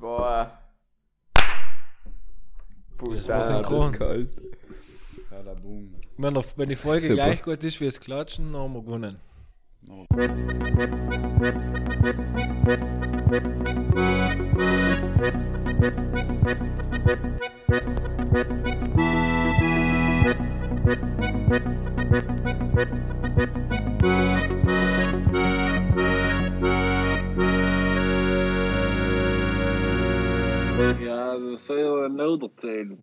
zwei. Das war synchron. kalt. Wenn, der, wenn die Folge Super. gleich gut ist wie das Klatschen, dann haben wir gewonnen. Ja, nodig zijn.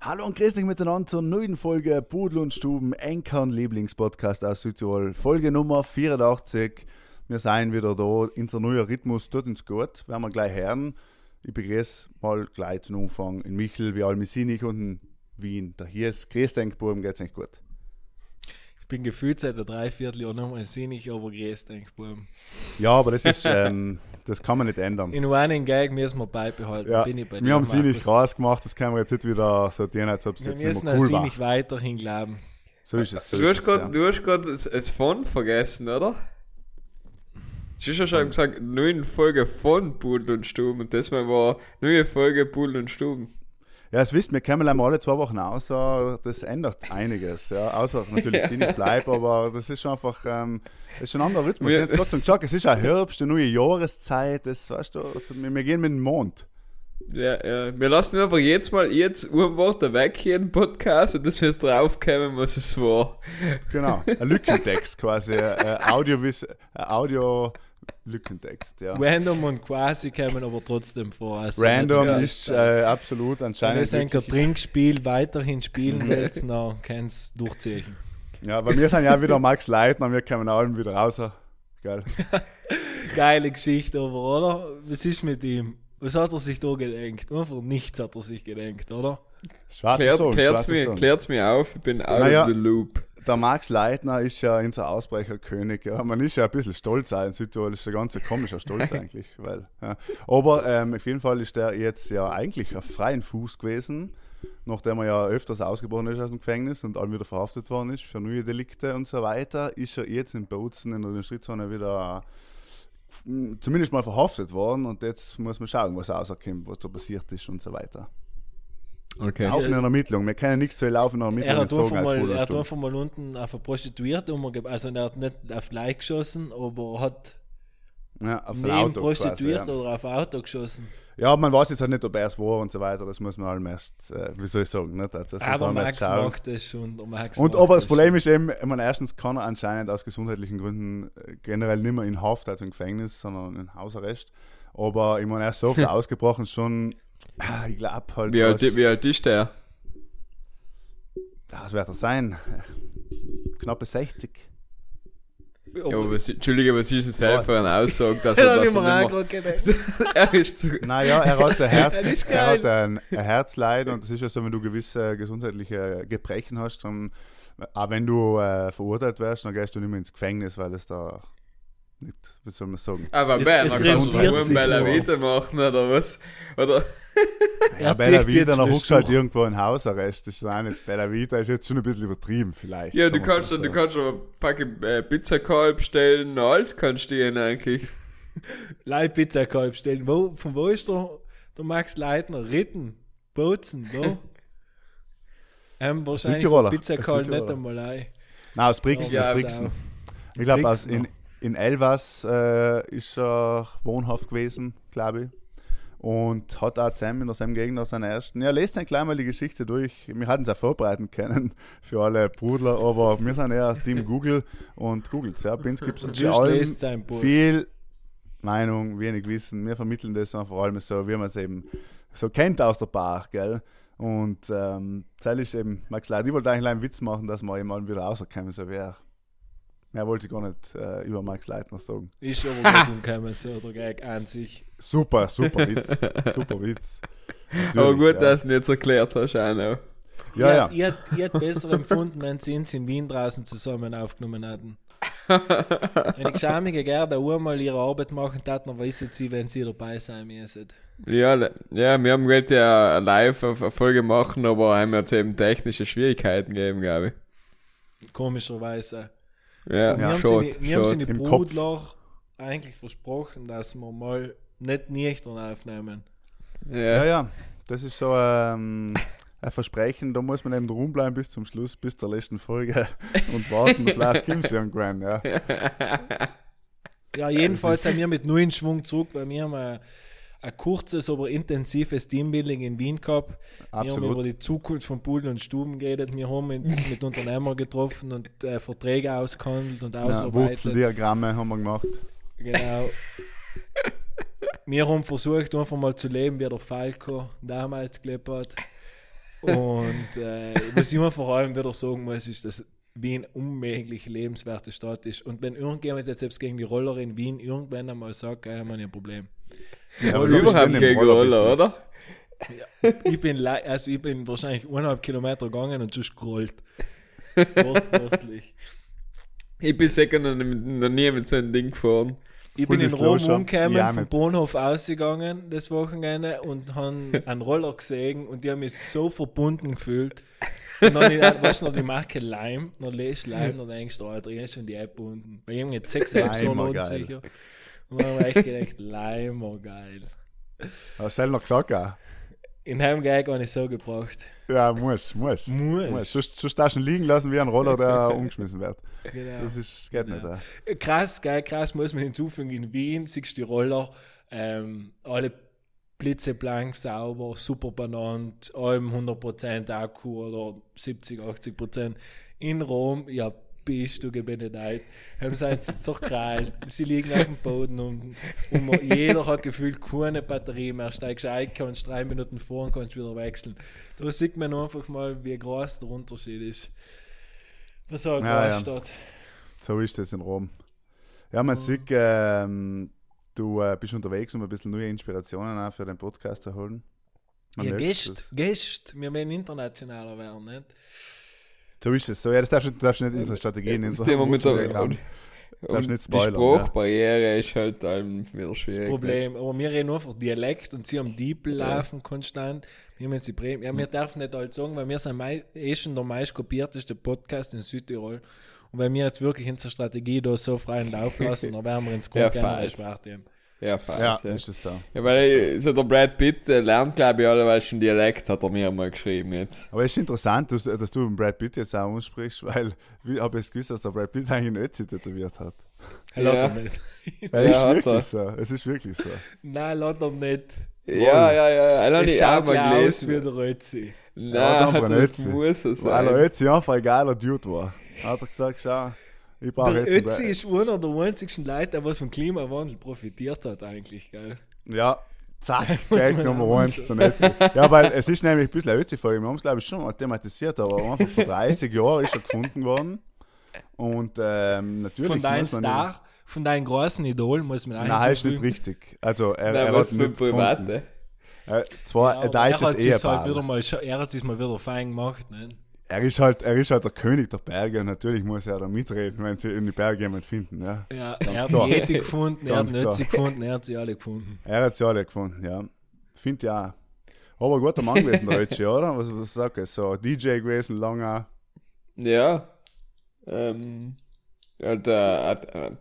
Hallo und grüß dich miteinander zur neuen Folge Pudel und Stuben, Enkern Lieblingspodcast aus Südtirol. Folge Nummer 84. Wir seien wieder da. Unser neuer Rhythmus tut uns gut. Werden wir gleich hören. Ich begrüße mal gleich zum Anfang in Michel, wie Almisinik und in Wien. Der hier ist Grüß dich, Buben, geht's eigentlich gut? Ich bin gefühlt seit der Dreivierteljahr noch mal sinnig, aber grüß denk Buben. Ja, aber das ist, ähm, das kann man nicht ändern. In einem Gag müssen wir beibehalten. Ja, bin ich bei wir haben sie nicht Markus. krass gemacht, das können wir jetzt nicht wieder sortieren, als ob es Wir jetzt nicht müssen mehr cool sie war. nicht weiterhin glauben. So ist es. So Du ist hast es, gerade ja. du hast grad das, von vergessen, oder? Du hast ja schon gesagt, neue Folge von Pudel und Stuben und das mal war neue Folge Pudel und Stuben. Ja, es wisst, wir kommen einmal alle zwei Wochen aus, äh, das ändert einiges. Ja. Außer natürlich, sie nicht bleibt, aber das ist schon einfach, ähm, das ist schon ein anderer Rhythmus. Wir- Jetzt schon gesagt, es ist auch Herbst, eine neue Jahreszeit, das weißt du, wir, gehen mit dem Mond. Ja, ja. Wir lassen einfach jetzt mal jetzt Urwörter weg hier im Podcast und dass wir jetzt draufkommen, was es war. Genau, ein Lückentext quasi, äh, Audio, Audio Lückentext, ja. Random und quasi kommen aber trotzdem vor. Also Random nicht- ist äh, absolut Wenn anscheinend. ihr ein wirklich- Trinkspiel weiterhin spielen wollt, dann könnt ihr durchziehen. Ja, weil wir sind ja wieder Max Leitner, wir kommen alle wieder raus. Geil. Geile Geschichte, aber oder? Was ist mit ihm? Was hat er sich da gedenkt? Einfach nichts hat er sich gedenkt, oder? Schwarze Klärt, Sohn, klärt's, schwarze mir, Sohn. klärt's mir auf, ich bin out Naja. of the loop. Der Max Leitner ist ja unser Ausbrecherkönig. Ja. Man ist ja ein bisschen stolz auch in Südtirol, ist ein ganz komischer Stolz eigentlich. Weil, ja. Aber ähm, auf jeden Fall ist der jetzt ja eigentlich auf freien Fuß gewesen, nachdem er ja öfters ausgebrochen ist aus dem Gefängnis und all wieder verhaftet worden ist für neue Delikte und so weiter, ist er jetzt in Bozen in der Industriezone wieder zumindest mal verhaftet worden und jetzt muss man schauen, was rauskommt, was da passiert ist und so weiter. Okay. Laufende Ermittlung. Wir können nichts zu laufender Er Ermittlung hat, sagen einfach als mal, er hat einfach mal unten auf eine Prostituierte umgegeben. Also er hat nicht auf Like geschossen, aber er hat Ja, auf ein neben Auto Prostituierte quasi, ja. oder auf ein Auto geschossen. Ja, man weiß jetzt halt nicht, ob er es war und so weiter. Das muss man allem erst, äh, wie soll ich sagen, nicht? Also, das muss Aber man Max macht das schon. Der Max Und aber das das Problem schon. ist eben, ich meine, erstens kann er anscheinend aus gesundheitlichen Gründen äh, generell nicht mehr in Haft, also im Gefängnis, sondern in Hausarrest. Aber ich meine, er ist so oft ausgebrochen, schon, ah, ich glaube halt, Wie alt, wie alt ist der? das wird er sein. Knappe 60. Ja, aber was, Entschuldige, was ist denn Ja. selbst für eine Aussage, dass Ja, er, da dass haben wir er auch nicht mehr, er ist zu, Naja, er hat ein Herz, Das er hat ein, ein Herzleid und das ist ja so, wenn du gewisse gesundheitliche Gebrechen hast, dann, auch wenn du äh, verurteilt wirst, dann gehst du nicht mehr ins Gefängnis, weil es da nicht, wie soll man sagen, aber Es- Ben, es dann kannst du sich Bella nur. Vita machen, oder was? Oder? Ja, Er Bella zieht sich Vita, halt durch. irgendwo in Hausarrest. Das ist auch nicht, Bella Vita ist jetzt schon ein bisschen übertrieben, vielleicht. Ja, du kannst, du kannst schon fucking äh, Pizzakalb stellen, alles kannst du ihnen eigentlich. Leib Pizzakalb stellen. Wo, von wo ist der, der Max Leitner? Ritten, Bozen, wo? ähm, wahrscheinlich Pizzakalb nicht einmal ein. Nein, aus Brixen, Ja, aus. Brixen. Ich glaube, in, in Elvas äh, ist er wohnhaft gewesen, glaube ich. Und hat auch zusammen in derselben Gegend aus seiner ersten. Ja, lest dann gleich mal die Geschichte durch. Wir hatten es auch vorbereiten können für alle Brudler, aber wir sind eher Team Google und googelt ja. Bei uns gibt es sein Buch. viel Meinung, wenig Wissen. Wir vermitteln das vor allem so, wie man es eben so kennt aus der Bar, gell? Und ähm, das ist eben Max Leid. Ich wollte eigentlich einen Witz machen, dass wir mal wieder rauskommen, so wäre. Mehr wollte ich gar nicht äh, über Max Leitner sagen. Ist aber nicht umgekommen, so der Gag an sich. Super, super Witz. super Witz. Aber Natürlich, gut, ja. dass du nicht erklärt hast, auch noch. Ja, ja. Ich, ich, ich hätte besser empfunden, wenn sie uns in Wien draußen zusammen aufgenommen hätten. wenn ich schamige Gerda einmal ihre Arbeit machen tat, dann wissen sie, wenn sie dabei sein müssen. Ja, ja, wir haben wollt ja live eine Folge machen, aber haben jetzt eben technische Schwierigkeiten gegeben, glaube Komischerweise. Ja, wir haben sie, wir haben sie Im Brudler eigentlich versprochen, dass wir mal nicht nüchtern aufnehmen. Ja, Ja. ja, das ist so ähm, ein Versprechen, da muss man eben drum bleiben bis zum Schluss, bis zur letzten Folge und warten, vielleicht kommt es irgendwann, ja. Ja, jedenfalls sind wir mit neuen Schwung zurück, weil wir haben ein, kurzes, aber intensives Teambuilding in Wien gehabt. Wir haben über Absolut. die Zukunft von Poolen und Stuben geredet. Wir haben uns mit Unternehmern getroffen und äh, Verträge ausgehandelt und Ja, ausarbeitet. Wurzeldiagramme haben wir gemacht. Genau. Wir haben versucht, einfach mal zu leben, wie der Falco damals gelebt hat. Und äh, was ich mir vor allem wieder sagen muss, ist, dass Wien unmöglich lebenswerte Stadt ist. Und wenn irgendjemand jetzt selbst gegen die Roller in Wien irgendwann einmal sagt, dann haben wir ein Problem. Ja, aber Überhaupt gegen Roller, oder? ich bin, also ich bin wahrscheinlich eineinhalb Kilometer gegangen und just gerollt. Wortwörtlich. Ich bin sicher noch, noch nie mit so einem Ding gefahren. Ich bin in Rom umgekommen, ja, vom. Bahnhof ausgegangen das Wochenende und haben einen Roller gesehen und die haben mich so verbunden gefühlt. Und dann, weißt du noch, die Marke Lime, noch lässt Lime, dann denkst du, oh, da ist schon die App unten. Weil ich habe jetzt sechs Apps geil. sicher. Und dann habe ich echt gedacht, Lime, oh geil. Hast du noch gesagt, auch? In Heimgeig habe ich so gebracht. Ja, muss, muss. Muss. Sonst, sonst darfst du ihn liegen lassen wie ein Roller, der umgeschmissen wird. Genau. Das ist, geht nicht. Genau. Ja. Krass, geil, krass, muss man hinzufügen. In Wien siehst du die Roller, ähm, alle blitzeblank, sauber, super benannt, allem 100% Akku oder 70, 80%. In Rom, ja, bist du gebenedeit, haben sie jetzt zerkrallt, sie liegen auf dem Boden und, und man, jeder hat gefühlt keine Batterie mehr, steigst ein, kannst drei Minuten vor und kannst wieder wechseln. Da sieht man einfach mal, wie groß der Unterschied ist. Was sagt Ja, ja. Großstadt? So ist es in Rom. Ja, man sieht, ähm, du äh, bist unterwegs, um ein bisschen neue Inspirationen auch für den Podcast zu holen. Man Ja, Gäste, das. Gäste. Wir wollen internationaler werden, nicht? So ist es. So, ja, das darfst du, darfst du nicht in unsere Strategien, in Das unser Thema mit der, Wurzeldiagramm. und, und nicht die spoilern, Sprachbarriere ist halt allem wieder schwierig. Problem. Aber wir reden nur einfach Dialekt und sie haben Diepel laufen konstant. Wir haben jetzt die Bremen. Ja, wir dürfen nicht alles sagen, weil wir sind mei eh schon der meist kopierteste Podcast in Südtirol. Und wenn wir jetzt wirklich unsere Strategie da so freien Lauf lassen, dann werden wir ins Ja, Grund gerne falsch. gesperrt haben. Ja, falsch. Ja, Ja, ist es so. ja weil so der Brad Pitt äh, lernt, glaube ich, alle schon Dialekt, hat er mir mal geschrieben jetzt. Aber es ist interessant, dass, dass du den Brad Pitt jetzt auch ansprichst, weil ich habe jetzt gewusst, dass der Brad Pitt eigentlich einen Ötzi tätowiert hat. Lass Ja. er nicht. Ja, es ist wirklich er. so. Es ist wirklich so. Nein, lass er nicht. Ja, ja, ja. Es nicht auch schaut mal aus wie gelesen. der Rötzi. Nein, Ja, hat aber das Ötzi. muss er Weil der. Ötzi einfach ein geiler Dude war. Hat er gesagt, schau, ich brauche Der jetzt... Ötzi ist einer der einzigen Leute, der was vom Klimawandel profitiert hat, eigentlich, gell? Ja, zack, man Nummer eins zu Ötzi. Ja, weil es ist nämlich ein bisschen eine Ötzi-Folge. Wir haben es, glaube ich, schon mal thematisiert, aber einfach vor 30 Jahren ist er gefunden worden. Und ähm, natürlich Von deinem Star, von deinem großen Idol, muss man Nein, ist nicht richtig. Also er, Nein, er was hat für nicht gefunden. Private. Äh, zwar Ja, ein er deutsches hat sich's Ehepaar. halt wieder mal, er hat sich mal wieder fein gemacht. Ne? Er, ist halt, er ist halt der König der Berge und natürlich muss er da mitreden, wenn sie in die Berge jemand finden. Ja. Ja, Ganz er hat klar. die Ethik gefunden, er hat. Nötzi gefunden, er hat sie alle gefunden. Er hat sie alle gefunden, ja. Finde ja. Aber guter Mann gewesen, der Ötzi, oder? Was, was sag ich? So DJ gewesen, lange. Ja. Ähm. Hat, äh, hat, äh,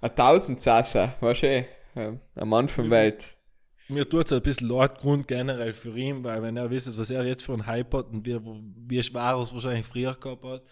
ein Tausendsasser, weißt du. Ähm, Ein Mann von Welt. Mir tut es ein bisschen leid, Grund generell für ihn, weil wenn er wisst, was er jetzt für einen Hype hat und wie, wie schwer er es wahrscheinlich früher gehabt hat.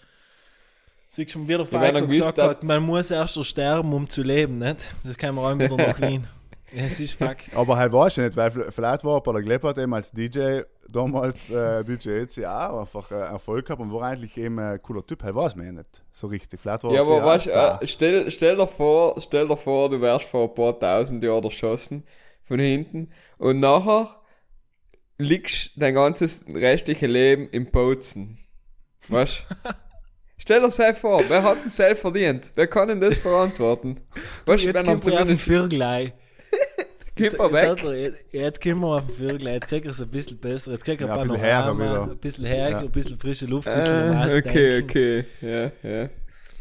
Siehst du, wie der wenn er Falco gesagt hat- man muss erst so sterben, um zu leben, nicht? Das kann man auch wieder nach Wien. Es ist Fakt. Aber halt weiß ich nicht, weil vielleicht war er bei der Gleppert eben als DJ, damals äh, DJ auch einfach äh, Erfolg gehabt und war eigentlich eben ein cooler Typ. Halt weiß man ja nicht so richtig. Vielleicht war Ja, er aber weißt Star. äh, stell, stell, dir vor, stell dir vor, du wärst vor ein paar tausend Jahren erschossen von hinten und nachher liegst dein ganzes restliche Leben im Bozen. Weißt Stell dir das vor, wer hat denn selbst verdient? Wer kann denn das verantworten? Weißt du, Jetzt wenn er kommt auf den zumindest Vierglei. Gib Jetzt, er jetzt, weg. jetzt, jetzt kommen wir auf den Vierglei, jetzt kriegt er es ein bisschen besser, jetzt kriegt er Ja, ein ein bisschen Panorama, ein bisschen her, Ja. ein bisschen frische Luft, ein bisschen Äh, okay, okay. Ja, ja.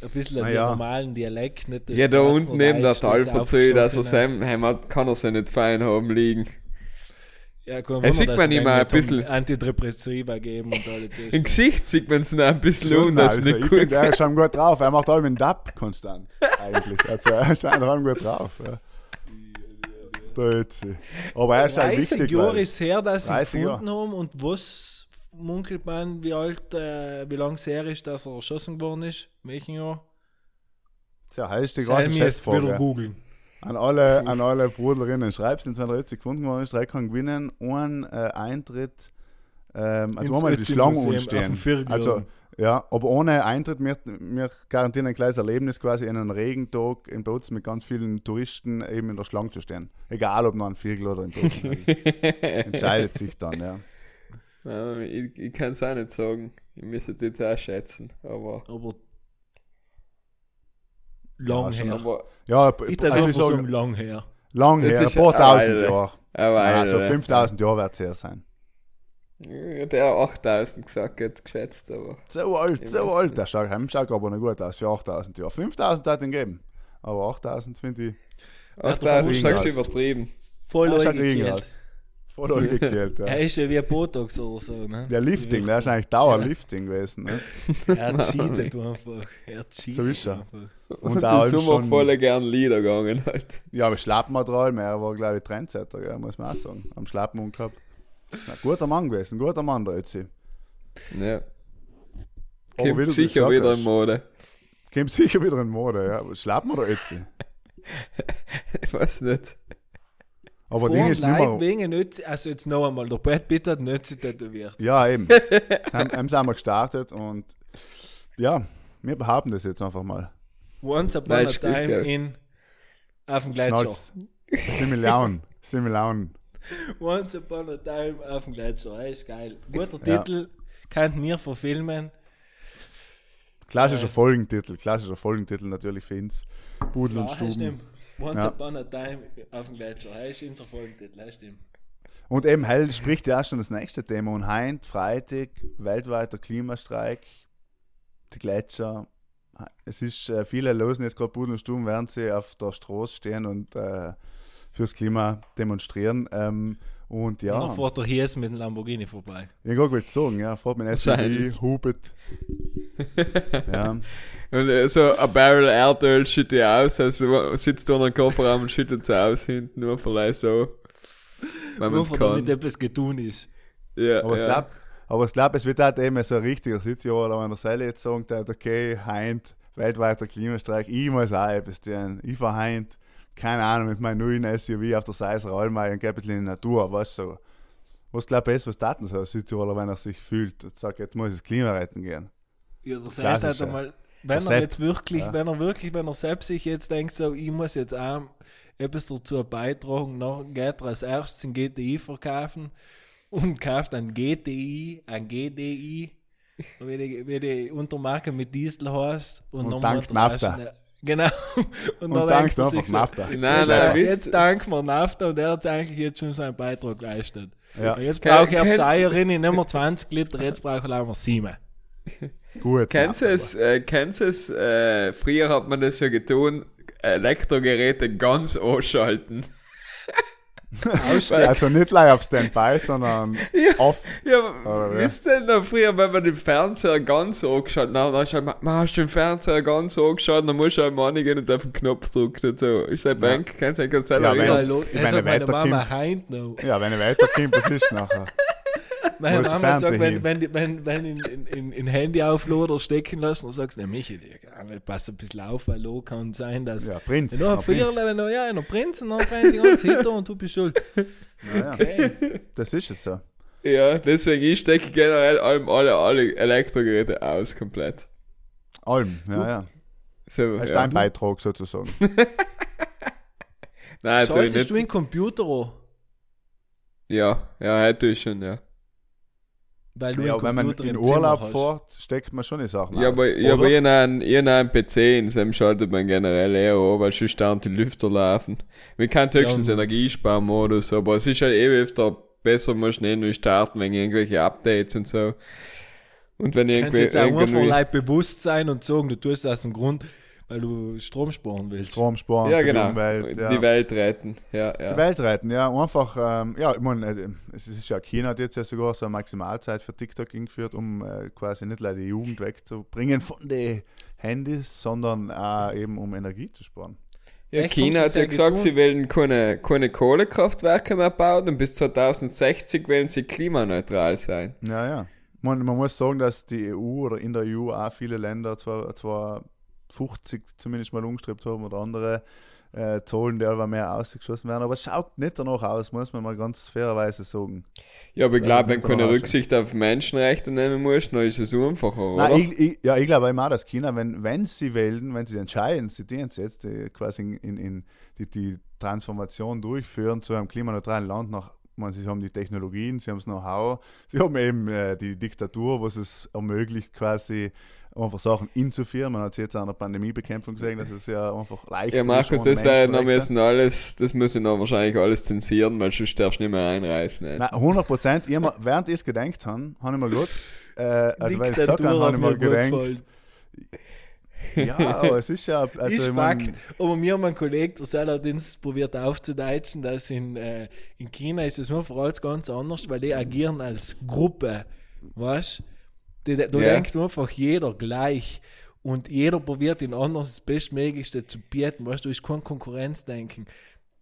Ein bisschen einen ja. normalen Dialekt, nicht das Ja, da unten neben der Deutsch, das Tal verzählt, dass er aufgestochene. sein Heimat kann er sich nicht fein haben liegen. Ja, Er Wunder, sieht dass man immer ein bisschen- Antidepressiva geben und alle Im. Gesicht sieht man es noch ein bisschen um, dass also, es nicht ich gut finde, er ist schon gut drauf. Er macht allem einen Dab konstant, eigentlich. Also er ist einfach gut drauf. Ja. Aber er ist halt 30 wichtig. Jahre ist her, dass sie ihn 30 gefunden haben und was munkelt man, wie alt, äh, wie lang es her ist, dass er erschossen worden ist? Welchen Jahr? Tja, ist die mir jetzt wieder googeln. An alle, an alle Bruderinnen, schreibt es, wenn der Ötzi gefunden worden ist, drei kann gewinnen, einen äh, Eintritt, ähm, also einmal die Schlange. Viertel. Also, ja, aber ohne Eintritt, wir, wir garantieren ein kleines Erlebnis quasi in einem Regentag in Bozen mit ganz vielen Touristen eben in der Schlange zu stehen. Egal ob noch ein Viertel oder ein Bozen. Entscheidet sich dann, ja. Ich ich kann es auch nicht sagen. Ich müsste das jetzt auch schätzen. Aber, Aber lang Ja, her. aber Ja, Ich also darf ich sagen, sage, lang her. lang Das her, ein paar tausend. Jahre. aber Ja, so Alter, 5000 Jahre wird es her sein. Ja, Der 8000 gesagt, jetzt geschätzt, aber. So alt, so alt. Der schaut, schaut aber noch gut aus für 8000 Jahre. 5000 hat ihn gegeben. Aber 8000 finde ich 8000 doch sagst du übertrieben. Voll irgendwas. Voll angekehlt. Ja. Er ist ja wie ein Botox oder so, ne? Der Lifting, der ist eigentlich Dauerlifting gewesen. Ne? Er cheatet einfach. Er cheatet So ist er. einfach. Und Und da halt Sommer schon, voll gern Lieder gegangen halt. ja, aber Schlappmaterial, er war, glaube ich, Trendsetter, gell, muss man auch sagen. Am Schlappmund gehabt. Na, guter Mann gewesen, guter Mann, der Ötzi. Ja. Aber wie Kommt sicher gesagt wieder in Mode. Kommt sicher wieder in Mode, ja. Schlappen oder Ötzi? Ich weiß nicht. Aber Vor Ding ist nicht Leid mehr. wegen Ötzi, also jetzt noch einmal, der Brad Pitt hat Ötzi tätowiert. Ja, eben. Haben, haben sie einmal gestartet und ja, wir behaupten das jetzt einfach mal. Once upon Nein, a time gell. in auf dem Gletscher. Schnalz. Similiaun. Similiaun. Once upon a time auf dem Gletscher. Das ist geil. Guter Ja. Titel, kann mir verfilmen. Klassischer Folgentitel. Klassischer Folgentitel natürlich für uns. Pudel und Ja, das Stuben. stimmt. Once Ja. upon a time auf dem Gletscher. Das ist unser Folgentitel, das stimmt. Und eben Hell spricht ja auch schon das nächste Thema. Und heint, Freitag, weltweiter Klimastreik, die Gletscher. Es ist, äh, viele losen jetzt gerade Pudel und Stuben, während sie auf der Straße stehen und äh, fürs Klima demonstrieren. Ähm, und Und ja, dann fährt der Hies mit dem Lamborghini vorbei. ich kann gut sagen, ja, fährt mit einem SUV, hupet. ja, Und so ein Barrel Erdöl schüttet aus, also sitzt du in einem Kofferraum und schüttet es aus hinten, nur vielleicht so. Wenn man Nur kann. damit etwas getun ist. Ja, aber ich ja. aber ich glaube, es wird halt eben so ein richtiger Südtiroler, wenn der Selle jetzt sagt, hat, okay, heint, weltweiter Klimastreik, ich muss auch etwas tun. Ich fahr heint, keine Ahnung, mit meinem neuen SUV auf der Seiser Almei und gehe ein bisschen in die Natur, du. So. Was glaube ich, was taten so ein Südtiroler, wenn er sich fühlt und sagt, jetzt muss ich das Klima retten gehen? Ja, Klassisch, hat ja. einmal, wenn er jetzt wirklich, ja. wenn er wirklich, wenn er selbst sich jetzt denkt, so, ich muss jetzt auch etwas dazu beitragen, dann geht er als erstes ein GTI verkaufen und kauft ein GTI, ein GDI, wie die, wie die Untermarke mit Diesel heißt. Und, Und er Nafta. Genau. Und, Und dann dankt denkt er sich einfach so, Nafta. Nein, jetzt, nein, jetzt danken wir Nafta und er hat eigentlich jetzt schon seinen Beitrag geleistet. Ja, Jetzt brauche ich ab Seierin, ich nehme 20 Liter, jetzt brauche ich leider 7. gut. Kennst du es, äh, kennst es, äh, früher hat man das ja getan, Elektrogeräte ganz ausschalten. er. Also nicht gleich auf Standby, sondern off. Ja, Aber ja. wisst ihr noch früher, wenn man den Fernseher ganz angeschaltet hat, dann hast du man, hast du den Fernseher ganz angeschaltet, dann musst du einmal reingehen und auf den Knopf drücken und so. Ist der Bank, kannst du ganz selber Ja, wenn- erinnern? ich meine, meine weiterkommt- Mama heint noch. Ja, wenn ich weiterkomme, was ist nachher? Meine Mama Fernseher sagt, wenn, wenn, wenn, wenn in, in, in, Handy aufladen stecken lassen, dann sagst du, na Michi, pass ein bisschen auf, weil lo kann sein, dass... Ja, Prinz. Ja, noch ein Viertel, Prinz. noch, ja, noch Prinz und dann brennt die ganze Hinter und du bist schuld. Ja, ja. Okay. Das ist es so. Ja, deswegen ich stecke generell allem alle, alle Elektrogeräte aus, komplett. Alm, ja, ja. So, Das ist ja. dein Beitrag sozusagen. Nein, Schaltest du den Computer an? Ja, ja, hätte ich schon, ja. Weil du ja, wenn man Computer in Urlaub fährt, steckt man schon die Sachen Ja, aus. aber, ja, aber ich habe einen, hab einen PC, in dem schaltet man generell eher an, weil sonst dauernd die Lüfter laufen. Wir können höchstens Ja, Energiesparmodus, aber es ist halt eh öfter besser, muss schnell neu starten, wegen irgendwelche Updates und so. Und wenn Kannst irgendwie, du jetzt auch einfach Leute bewusst sein und sagen, du tust das aus dem Grund, weil du Strom sparen willst. Strom sparen ja für genau, die Umwelt. Ja. die Welt retten, ja, ja. Die Welt retten, ja. Einfach, ähm, ja, ich meine, äh, es ist ja, China hat jetzt ja sogar so eine Maximalzeit für TikTok eingeführt, um äh, quasi nicht leider die Jugend wegzubringen von den Handys, sondern auch eben um Energie zu sparen. Ja, Echt, China hat ja es gesagt, sie wollen keine, keine Kohlekraftwerke mehr bauen und bis 2060 wollen sie klimaneutral sein. Ja, ja. Man, man muss sagen, dass die EU oder in der EU auch viele Länder zwar, zwar 50 zumindest mal umgestrebt haben oder andere äh, Zahlen, die aber mehr ausgeschossen werden, aber es schaut nicht danach aus, muss man mal ganz fairerweise sagen. Ja, aber ich glaube, wenn du keine Rücksicht auf Menschenrechte nehmen musst, dann ist es einfacher, oder? Nein, ich, ich, ja, ich glaube immer, dass China, wenn, wenn sie wählen, wenn sie entscheiden, sie dienen jetzt die, quasi in, in, in die, die Transformation durchführen zu einem klimaneutralen Land nach man, sie haben die Technologien, sie haben das Know-how, sie haben eben äh, die Diktatur, was es ermöglicht, quasi einfach Sachen inzuführen. Man hat es jetzt an der Pandemiebekämpfung gesehen, dass es ja einfach leicht ja, Markus, das wäre noch müssen alles, das müssen noch wahrscheinlich alles zensieren, weil sonst darfst du nicht mehr einreißen. Nein, 100 Prozent. Während ich es gedenkt habe, habe ich mir gut, äh, also weil ich gesagt habe, habe ich mir gedenkt, ja, aber es ist ja, also ist ich mein, Fakt. Aber mir haben ein Kollege, der Saladins probiert aufzudeutschen, dass in, äh, in China ist es nur vor allem ganz anders, weil die agieren als Gruppe. Weißt du? Da Ja. denkt einfach jeder gleich. Und jeder probiert den anderen das Bestmöglichste zu bieten. Weißt du, ist kein Konkurrenzdenken.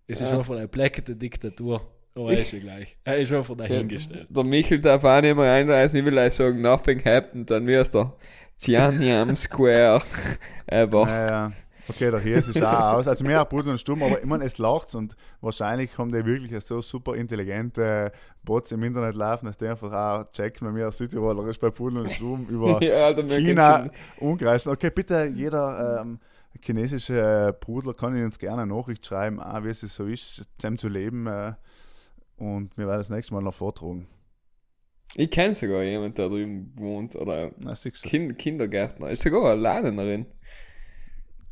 Es ist Ja. einfach eine bleckete Diktatur. Aber er ist ja gleich. Er ist einfach dahingestellt. Der Michel darf auch nicht mehr einreisen, ich will euch sagen, nothing happened, dann wie ist der Tiananmen Square ever. Naja, okay, der hier ist auch aus. Also mehr brutal und stumm, aber meine, es lacht und wahrscheinlich haben die wirklich so super intelligente Bots im Internet laufen, dass die einfach auch checken, wenn wir als Südtiroler ist bei Pudel und Stumm über Ja, China umkreisen. Okay, bitte jeder ähm, chinesische Brudler kann uns gerne eine Nachricht schreiben, auch wie es so ist, zusammen zu leben. Äh, und wir werden das nächste Mal noch vortragen. Ich kenne sogar jemanden, der drüben wohnt, oder Na, kind Kindergärtner, ist sogar eine Lernerin.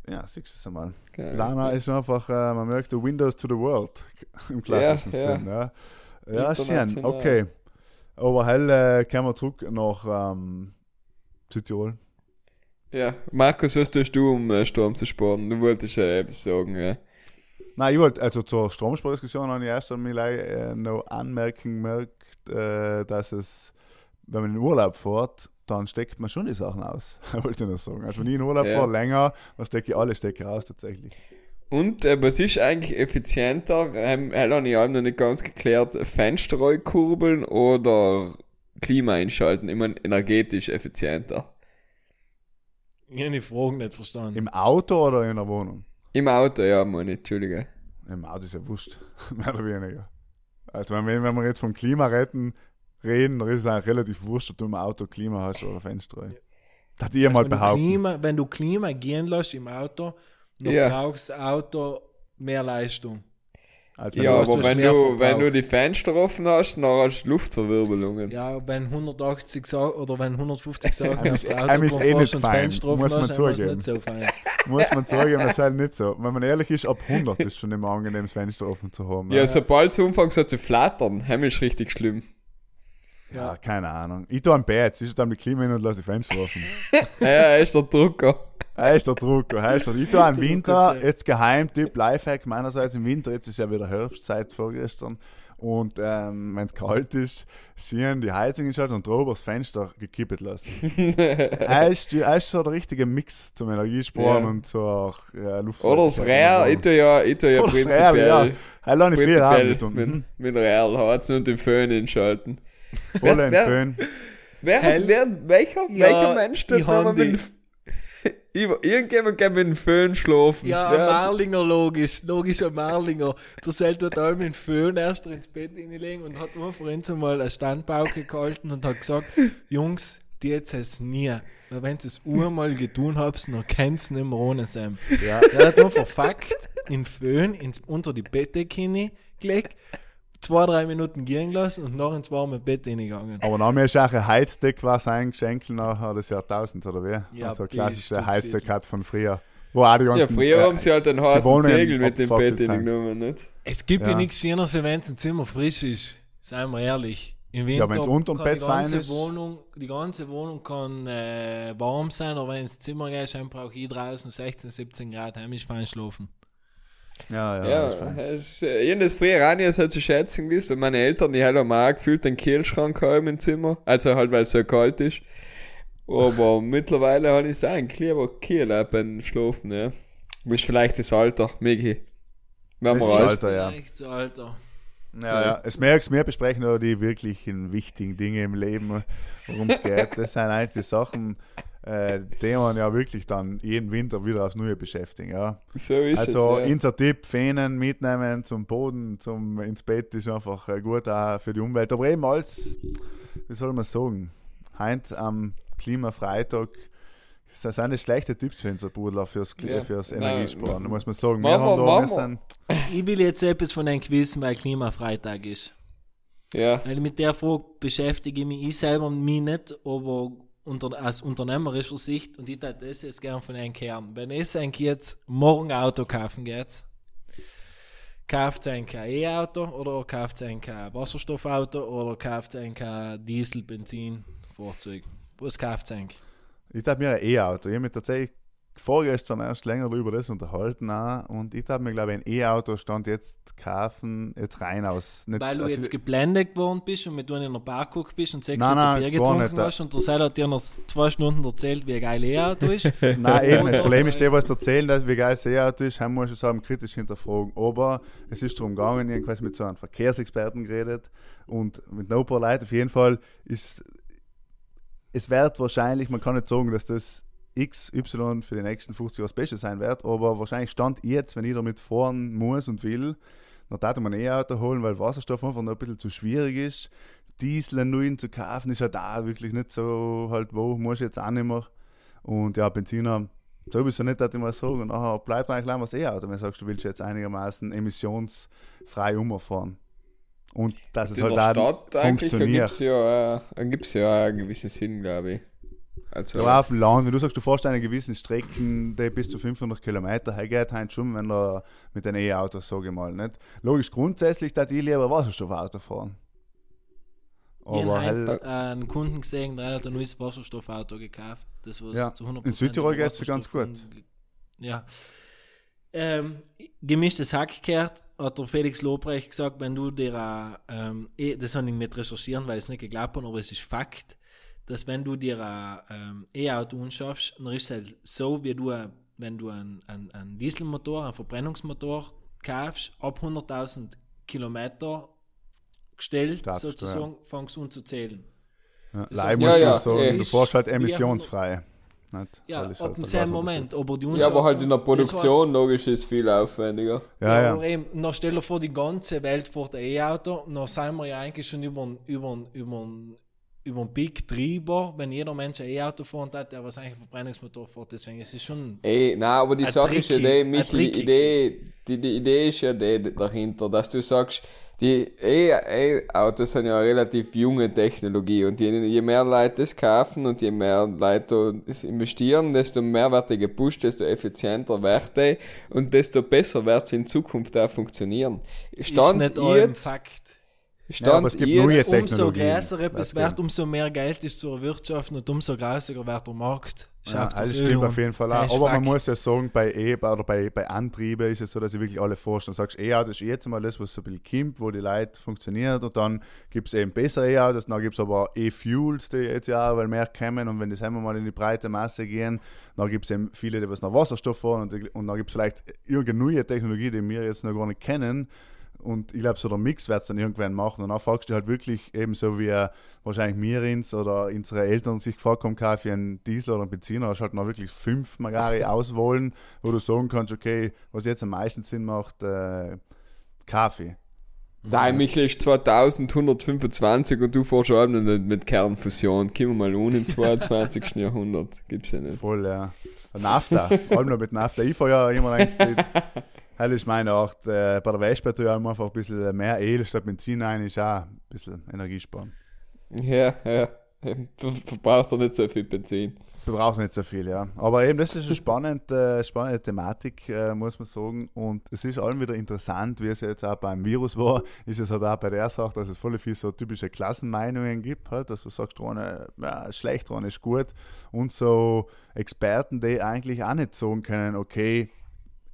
Ja, siehst du es einmal. Geil. Lana ist einfach, äh, man merkt, the Windows to the World im klassischen Ja. Sinn. Ja, ja schön, okay. Aber hell äh, kommen wir zurück nach ähm, Südtirol. Ja, Markus, was tust du, um äh, Sturm zu sparen? Du wolltest ja etwas sagen, ja. Nein, ich wollte, also zur Stromspardiskussion habe ich erst einmal äh, noch anmerken gemerkt, äh, dass es, wenn man in den Urlaub fährt, dann steckt man schon die Sachen aus, wollte ich nur sagen. Also wenn ich in Urlaub Ja. fahre, länger, dann stecke ich alle Stecker aus tatsächlich. Und äh, was ist eigentlich effizienter? Ähm, äh, habe ich auch noch nicht ganz geklärt. Fensterroll kurbeln oder Klima einschalten? Ich meine, energetisch effizienter. Ich habe die Fragen nicht verstanden. Im Auto oder in der Wohnung? Im Auto, ja, meine, Entschuldige. Im Auto ist ja wurscht, mehr oder weniger. Also wenn wir, wenn wir jetzt vom Klima retten, reden, dann ist es eigentlich relativ wurscht, ob du im Auto Klima hast oder Fenster. Das hat ich mal wenn, du behaupten. Klima, wenn du Klima gehen lässt im Auto, dann Ja. brauchst das Auto mehr Leistung. Also wenn Ja, aber wenn du, wenn du die Fenster offen hast, dann hast du Luftverwirbelungen. Ja, wenn 180 Sa oder wenn 150 Sachen ist- dem einem ist eh nicht und fein, Fenster offen muss man hast, dann ist es zugeben. nicht so fein. muss man sagen, das ist halt nicht so. Wenn man ehrlich ist, ab 100 ist schon immer angenehm, das Fenster offen zu haben. Ja, sobald es anfängt so zu flattern, heim ist richtig schlimm. Ja, keine Ahnung. Ich tue ein Bett, ich dann mit Klima hin und lasse die Fenster offen. ja, er ist der Drucker. Er ist der Drucker, er ist der. Ich tue im Winter, jetzt Geheimtipp, Lifehack meinerseits im Winter, jetzt ist ja wieder Herbstzeit vorgestern. Und ähm, wenn es kalt ist, schieren die Heizung einschalten und drüber das Fenster gekippt lassen. er, ist, er ist so der richtige Mix zum Energiesparen Ja. und zur ja, Luft. Oder das Rare, ich tue ja, ich tue ja Oder das prinzipiell, Rare, ja. Er lasse ich auch prinzipiell mit und mit, mhm. mit Rare heizen und den Föhn einschalten. Voll ein wer- Föhn. Wer hat, wer, welcher, Ja, welcher Mensch tut hab mit Irgendjemand kann mit dem Föhn schlafen. Ja, ein Marlinger logisch, logisch ein Marlinger. Der soll dort all mit dem Föhn erst ins Bett hineinlegen und hat nur vorhin einmal eine Standpauke gehalten und hat gesagt, Jungs, die jetzt es nie. Weil wenn ihr es einmal getan habt, dann kennt es nicht mehr ohne sein. Ja. Der hat nur verfuckt, den Föhn ins, unter die Bettdecke hingelegt, zwei, drei Minuten gehen lassen und nachher ins warme Bett hingegangen. Aber dann haben wir auch ein Heizdeck was eingeschenkt nachher des Jahrtausends, oder wie? Ja, also ein die klassische Stück Heizdeck hat von früher. Wo auch die Ja, ganzen, früher äh, haben sie halt einen heißen Zegel mit dem Bett genommen, nicht? Es gibt ja, Ja. nichts Schöneres, wenn es ein Zimmer frisch ist. Seien wir ehrlich. Im Winter wenn's unterm Bett die ganze fein ist. Wohnung, die ganze Wohnung kann äh, warm sein, aber wenn ins Zimmer gehst, dann brauche ich draußen 16, 17 Grad, heimisch fein schlafen. Ja, ja, Ja, das ich hab das früher auch nicht so zu schätzen gewusst, weil meine Eltern, die haben mal gefühlt einen Kühlschrank haben im Zimmer. Also halt, weil es so kalt ist. Aber mittlerweile habe ich es eigentlich lieber kühl beim Schlafen, ja. Ist vielleicht das Alter, Miki. Wenn Das wir ist alt. Alter, ja. Echt so, Alter. Ja, ja. Es merkst, wir besprechen nur die wirklichen wichtigen Dinge im Leben, worum es geht. Das sind eigentlich die Sachen, äh, die man ja wirklich dann jeden Winter wieder aufs Neue beschäftigen. Ja. So ist Also es. Ja. unser Tipp, Fähnen mitnehmen zum Boden, zum ins Bett ist einfach äh, gut auch für die Umwelt. Aber eben als, wie soll man sagen, heute am Klimafreitag das sind nicht schlechte Tipps für unser Budler fürs, Kli- Ja. fürs Energiesparen. nein. muss man sagen. Machen wir haben da, wir. sind, Ich will jetzt etwas von einem Quiz, weil Klimafreitag ist. ja. Weil mit der Frage beschäftige ich mich ich selber mich nicht, aber unter, aus unternehmerischer Sicht und ich hätte das jetzt gern von einem Kern. Wenn es ein jetzt morgen ein Auto kaufen geht, kauft ein E-Auto oder kauft ein Wasserstoffauto oder kauft ein Diesel, Benzin, Fahrzeug? Was kauft eigentlich? Ich habe mir ein E-Auto. Ich habe mich tatsächlich vorgestern erst länger darüber das unterhalten auch. und ich habe mir, glaube ich, ein E-Auto stand jetzt kaufen, jetzt rein aus. Nicht, Weil du jetzt geblendet geworden bist und mit du in einer Bar geguckt bist und sechs Nein, Bier getrunken nicht. hast und der Seil hat dir nach zwei Stunden erzählt, wie ein geil E-Auto ist. Nein, eben, das Problem ist, der, was erzählen, dass wie geil das E-Auto ist, haben wir schon sagen, kritisch hinterfragen. Aber es ist darum gegangen, irgendwas mit so einem Verkehrsexperten geredet und mit ein paar Leuten. Auf jeden Fall ist es wird wahrscheinlich, man kann nicht sagen, dass das XY für die nächsten 50 Jahre das Beste sein wird, aber wahrscheinlich stand jetzt, wenn ich damit fahren muss und will, dann darf man ein E-Auto holen, weil Wasserstoff einfach noch ein bisschen zu schwierig ist. Diesel neuen zu kaufen ist halt da wirklich nicht so halt, wo muss ich jetzt auch nicht mehr. Und ja, Benziner sowieso nicht, dass ich mal sagen. Und nachher bleibt eigentlich lang was E-Auto, wenn du sagst, du willst jetzt einigermaßen emissionsfrei umfahren. Und dass es In halt auch Stadt eigentlich ergibt funktioniert. es ja, äh, ja einen gewissen Sinn, glaube ich. Also, Ja, auf dem Land, wenn du sagst, du fährst eine gewissen Strecken, die bis zu 500 Kilometer hergeht, halt schon, wenn du mit den E-Autos, sage ich mal, nicht. Logisch, grundsätzlich, dass ich lieber Wasserstoffauto fahren. Ich habe Aber halt, einen Kunden gesehen, der hat ein neues Wasserstoffauto gekauft. Das was Ja, zu 100% in Südtirol geht's ja ganz und- Ja. Ähm, gemischtes Hack gehört, hat der Felix Lobrecht gesagt, wenn du dir, ein, ähm, eh, das habe ich nicht recherchieren, weil ich es nicht geglaubt habe, aber es ist Fakt, dass wenn du dir ein ähm, E-Auto anschaffst, dann ist es halt so, wie du, ein- wenn du einen ein, ein Dieselmotor, einen Verbrennungsmotor kaufst, ab 100.000 Kilometer gestellt, du, sozusagen, fängst du an zu zählen. ja, das Leih heißt, muss Ja, ja, sagen, eh. du fährst halt emissionsfrei. Nicht? Ja, ab halt dem selben Moment, aber die ja, aber halt in der das Produktion, logisch, ist viel aufwendiger. Ja, ja. Aber eben, noch stell dir vor, die ganze Welt fährt ein E-Auto, noch sind wir ja eigentlich schon über einen über über über Peak drüber, wenn jeder Mensch ein E-Auto fährt, hat, der was eigentlich ein Verbrennungsmotor fährt, deswegen ist es schon... Ey, nein, aber die Sache ist ja Tricky, die, ein Michi, die Tricky. Idee, die, die Idee ist ja die dahinter, dass du sagst, die E-Autos sind ja eine relativ junge Technologie und je, je mehr Leute das kaufen und je mehr Leute das investieren, desto mehr wird die gepusht, desto effizienter wird die und desto besser wird es in Zukunft auch funktionieren. Stand ist nicht jetzt, Fakt. Stand Ja, aber es gibt jetzt, neue Umso Technologien. größer etwas wird, geht. umso mehr Geld ist zur Wirtschaft und umso größer wird der Markt. Ja, das das stimmt auf jeden Fall auch. Aber man Fakt. muss ja sagen, bei E oder bei, bei Antrieben ist es so, dass ich wirklich alle forschen. Du sagst, E-Auto ist jetzt mal das, was so ein bisschen kommt, wo die Leute funktioniert. Und dann gibt es eben bessere E-Autos, dann gibt es aber E-Fuels, die jetzt ja auch, weil mehr kommen. Und wenn das einmal mal in die breite Masse gehen, dann gibt es eben viele, die was nach Wasserstoff fahren. Und, die- und dann gibt es vielleicht irgendeine neue Technologie, die wir jetzt noch gar nicht kennen. Und ich glaube, so der Mix wird es dann irgendwann machen. Und dann fragst du halt wirklich eben so wie äh, wahrscheinlich mir ins oder unsere Eltern sich gefragt haben, kann für einen Diesel oder einen Benziner, hast du halt noch wirklich fünf Magari auswählen, wo du sagen kannst, okay, was jetzt am meisten Sinn macht, äh, Kaffee. Dein Michel ist 2125 und du fährst schon mit Kernfusion. Kommen wir mal un im 22. Jahrhundert. Gibt's ja nicht. Voll, ja. Nafta, allem noch mit Nafta. Ich fahre ja immer eigentlich, mit- das ist meine Art, äh, bei der Vespa tue ich einfach ein bisschen mehr Öl statt Benzin ein, ist auch ein bisschen Energiesparen. Ja, ja. Du verbrauchst doch nicht so viel Benzin. Du brauchst nicht so viel, ja. Aber eben, das ist eine spannende, äh, spannende Thematik, äh, muss man sagen. Und es ist allem wieder interessant, wie es jetzt auch beim Virus war, ist es halt auch bei der Sache, dass es voll viel so typische Klassenmeinungen gibt, halt, dass du sagst, eine ja, schlecht, eine ist gut. Und so Experten, die eigentlich auch nicht sagen können, okay,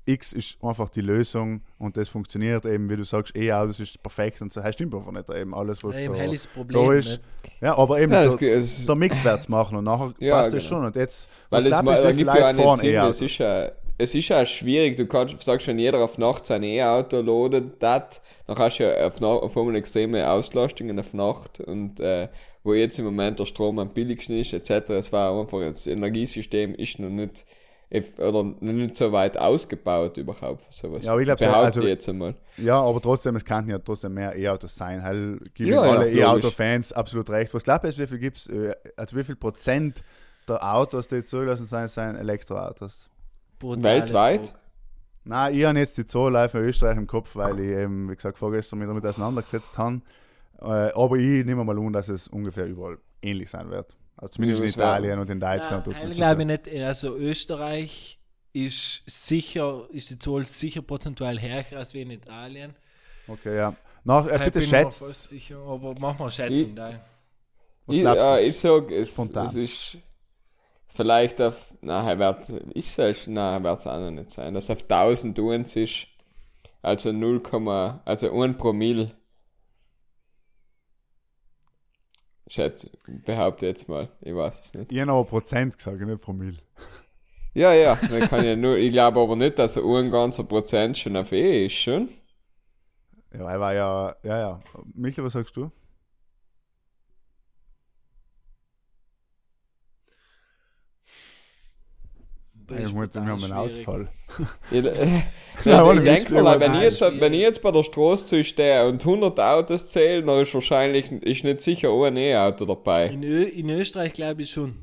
X ist einfach die Lösung und das funktioniert eben, wie du sagst, E-Autos ist perfekt und so. Das stimmt einfach nicht. Eben alles, was Ja, eben so das Problem. da ist. nicht? Ja, aber eben, Nein, der, es, der Mix wird's machen und nachher Ja, passt das genau. schon. Und jetzt, weil es mal, ich, da gibt ja einen Sinn, es ist ja, es ist ja schwierig, du kannst, sagst, wenn jeder auf Nacht sein E-Auto loadet, dat, dann hast du ja auf, auf einmal extreme Auslastungen auf Nacht und äh, wo jetzt im Moment der Strom am billigsten ist, etc. Es war einfach, das Energiesystem ist noch nicht, oder nicht so weit ausgebaut überhaupt für sowas. Ja, aber ich glaub, so- Behaupte also- jetzt einmal. Ja, aber trotzdem, es kann ja trotzdem mehr E-Autos sein. Halt, geben Ja, ja, alle. E-Auto-Fans absolut recht. Was glaubst du, wie viel gibt's, äh, also wie viel Prozent der Autos, die jetzt zugelassen sein, sind Elektroautos? Brutale Weltweit? Frage. Nein, ich habe jetzt die Zahl live in Österreich im Kopf, weil ich eben, wie gesagt, vorgestern mich damit auseinandergesetzt habe. Äh, aber ich nehme mal an, dass es ungefähr überall ähnlich sein wird. Also zumindest in Italien und in Deutschland. Man ich glaube nicht, also Österreich ist sicher, ist die Zahl sicher prozentual höher als wie in Italien. Okay, ja. Nach, äh, Ich bitte schätzt. sicher, aber mach mal Schätzung Ich- Ich, äh, ich sag, es, Spontan. es ist vielleicht auf, nein, wird, ich selbst, nein, wird es auch noch nicht sein, dass auf 1000 uns ist, also 0, also 1 Promille. Schätze, behaupte jetzt mal, ich weiß es nicht. Ich habe aber Prozent gesagt, nicht Promille. Ja, ja, man kann ja nur, ich glaube aber nicht, dass ein ganzer Prozent schon auf E ist, schon? Ja, er war ja, ja, ja. Michael, was sagst du? Ich muss, wir haben einen Ausfall. Ich, äh, Ja, ich denke mal, aber wenn ich, jetzt, wenn ich jetzt bei der Straße zu stehe und 100 Autos zähle, dann ist wahrscheinlich ist nicht sicher ein E-Auto dabei. In, Ö in Österreich glaube ich schon.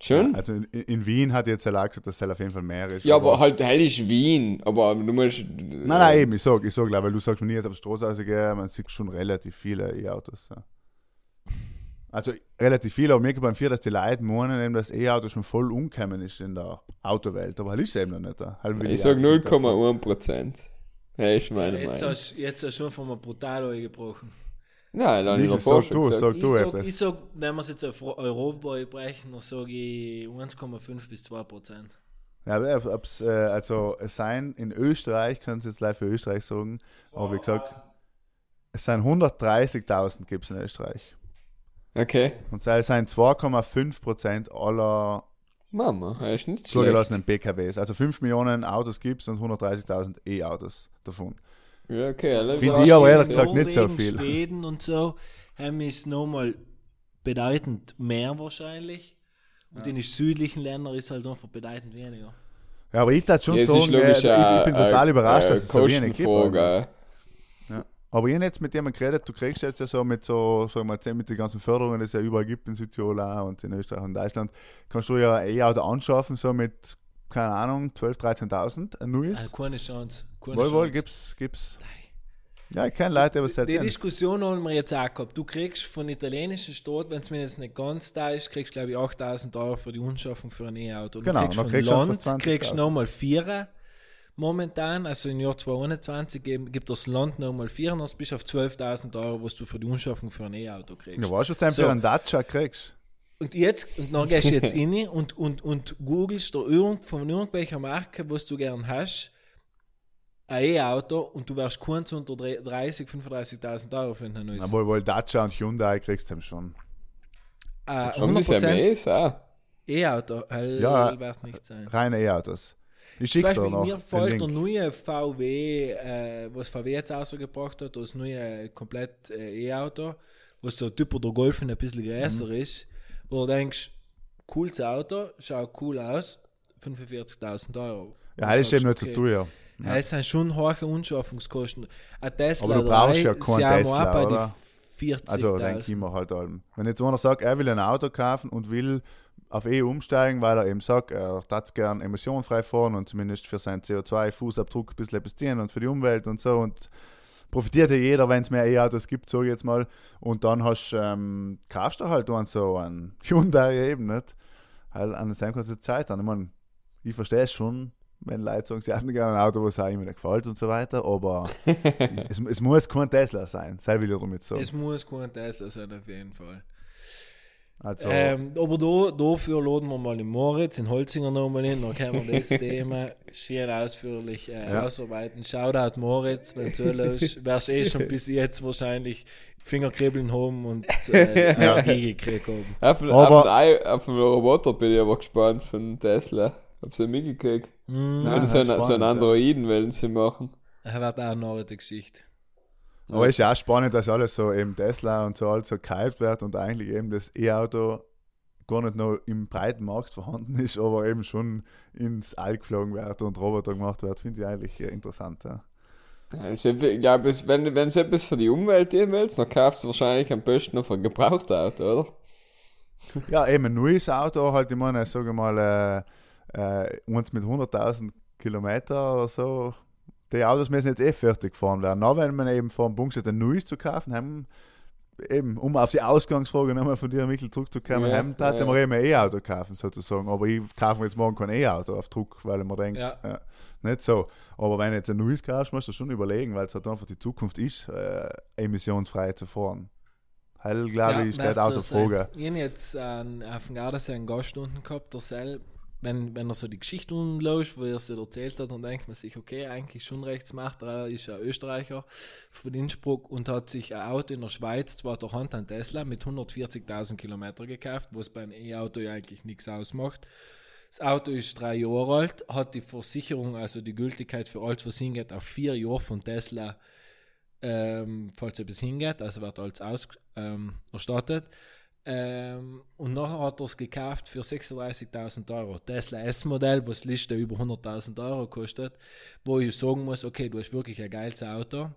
Schon? Also in, in Wien hat jetzt ja gesagt, dass es auf jeden Fall mehr ist. Ja, aber halt, hell ist Wien. Aber du musst. Nein, nein, eben, ich sag, ich sag, weil du sagst, wenn ich jetzt auf die Straße rausgehe, man sieht schon relativ viele E-Autos. Ja. Also relativ viele, aber mir gibt es dass die Leute meinen, eben, dass E-Auto schon voll umgekommen ist in der Autowelt. Aber halt ist es eben noch nicht. da. Halt Ich ich sag auch- 0,1 Prozent. Ja, ist meine Jetzt Meinung. hast, jetzt hast du schon von mir brutal angebrochen. Nein, dann ich davor sag du, gesagt. sag Ich du sag, etwas. ich sag, wenn wir es jetzt auf Europa brechen, dann sage ich 1,5 bis 2 Prozent. Ja, aber ob's, äh, also es seien in Österreich, können Sie jetzt live für Österreich sagen, aber wie gesagt, es sind 130.000 gibt es in Österreich. Okay. Und es sind 2,5% aller Mama, ist nicht schlecht. zugelassenen PKWs. Also 5 Millionen Autos gibt es und 130.000 E-Autos davon. Ja, okay. alles Finde klar. ich aber ehrlich In gesagt nicht so viel. Schweden und so haben es nochmal bedeutend mehr wahrscheinlich. Und in den südlichen Ländern ist halt einfach bedeutend weniger. Ja, aber ich tat schon Ja, es sagen, äh, ich, ich bin äh, total äh, überrascht, äh, dass es so wenig gibt. Aber-. Aber ich habe jetzt mit jemandem geredet, du kriegst jetzt ja so mit so, sagen wir mal, mit den ganzen Förderungen, die es ja überall gibt in Südtirol und in Österreich und Deutschland, kannst du ja ein E-Auto anschaffen, so mit, keine Ahnung, 12.000, 13.000, ein neues. Also keine Chance. Keine wohl, wohl, gibt's, gibt's. Ja, ich kenne Leute, die was Die. Diskussion haben wir jetzt auch gehabt. Du kriegst von italienischen Staat, wenn es mir jetzt nicht ganz da ist, kriegst glaube ich 8000 Euro für die Anschaffung für ein E-Auto. Genau, du kriegst dann kriegst du Land fast 20.000. kriegst du nochmal Vierer momentan, also im Jahr 2021 geben- gibt das Land nochmal Vierer und dann bist du auf 12.000 Euro, was du für die Anschaffung für ein E-Auto kriegst. Ja, weißt du, was du So. für einen Dacia kriegst? Und jetzt, und dann gehst du jetzt rein und, und, und googelst da irgend, von irgendwelcher Marke, was du gern hast, ein E-Auto und du wärst keins unter 30, 35.000 Euro für ein neues. Obwohl, wohl Dacia und Hyundai kriegst du dann schon. Äh, Schon ein bisschen mehr 100% ist auch. E-Auto, Ja. wird nicht sein. Reine E-Autos. Ich schicke dir noch mir fällt der neue VW, äh, was VW jetzt rausgebracht hat, das neue komplett äh, E-Auto, was so Typ der Golf ein bisschen größer Mhm. ist, wo du denkst, cooles Auto, schaut cool aus, 45.000 Euro. Ja, das ist eben nicht sagst, so teuer. Ja. Es sind schon hohe Anschaffungskosten. Ein Tesla Aber du brauchst ja 3, keinen Tesla, oder? 40.000. Also denke ich mir halt allem. Wenn jetzt einer sagt, er will ein Auto kaufen und will auf E umsteigen, weil er eben sagt, er hat gern emissionfrei fahren und zumindest für seinen CO2-Fußabdruck ein bisschen investieren und für die Umwelt und so und profitiert ja jeder, wenn es mehr E-Autos gibt, so jetzt mal. Und dann hast ähm, kaufst du halt dann so ein Hyundai eben nicht. Halt an der kurzen Zeit an. Ich meine, ich verstehe es schon, wenn Leute sagen, sie hätten gerne ein Auto, was auch ihnen nicht gefällt und so weiter, aber es, es muss kein Tesla sein, sei ich damit sagen. Es muss kein Tesla sein, auf jeden Fall. Also, Ähm, aber da, dafür laden wir mal den Moritz in Holzinger nochmal hin, dann können wir das Thema schön ausführlich äh, Ja. ausarbeiten. Shoutout Moritz, wenn du zuhörst, wärst eh schon bis jetzt wahrscheinlich Fingerkribbeln haben und äh, Energie gekriegt haben. Auf, Aber- auf, den, auf den Roboter bin ich aber gespannt von Tesla. Hab's ja mitgekriegt. Hm, Wenn Ja, so, ein, spannend, so einen ja. Androiden wollen sie machen. Er wird auch noch eine Geschichte. Aber ist ja auch spannend, dass alles so eben Tesla und so alles so gehypt wird und eigentlich eben das E-Auto gar nicht noch im breiten Markt vorhanden ist, aber eben schon ins All geflogen wird und Roboter gemacht wird, finde ich eigentlich interessant. Ja. Ja, Ich glaube, es- wenn wenn es etwas für die Umwelt tun willst, dann kaufst du wahrscheinlich am besten noch ein Gebrauchtauto, oder? Ja, eben ein neues Auto, halt, ich meine, sage mal, äh, äh, uns mit 100.000 Kilometer oder so, die Autos müssen jetzt eh fertig gefahren werden. Aber wenn man eben vor dem Punkt steht, ein neues zu kaufen, haben, eben, um auf die Ausgangsfrage nochmal von dir, Michael, zurückzukommen, Ja, haben, ja, ja. wir eben ein E-Auto kaufen, sozusagen. Aber ich kaufe jetzt morgen kein E-Auto auf Druck, weil ich mir denke, Ja. ja. nicht so. Aber wenn du jetzt ein neues kaufst, musst du schon überlegen, weil es halt einfach die Zukunft ist, äh, emissionsfrei zu fahren. Heil, glaube ich, steht außer. Frage. Ich habe jetzt äh, auf dem Gardasee einen Gast unten gehabt, der Sel, wenn, wenn er so die Geschichte unten lässt, wo er sie erzählt hat, dann denkt man sich, okay, eigentlich schon rechts macht er, ist ein Österreicher von Innsbruck und hat sich ein Auto in der Schweiz, zwar durch Hand ein Tesla, mit 140.000 Kilometer gekauft, was bei einem E-Auto ja eigentlich nichts ausmacht. Das Auto ist drei Jahre alt, hat die Versicherung, also die Gültigkeit für alles, was hingeht, auf vier Jahre von Tesla ähm, falls etwas hingeht, also wird alles aus, ähm, erstattet. Ähm, und nachher hat er es gekauft für 36.000 Euro. Tesla S-Modell, was Liste über 100.000 Euro kostet, wo ich sagen muss, okay, du hast wirklich ein geiles Auto.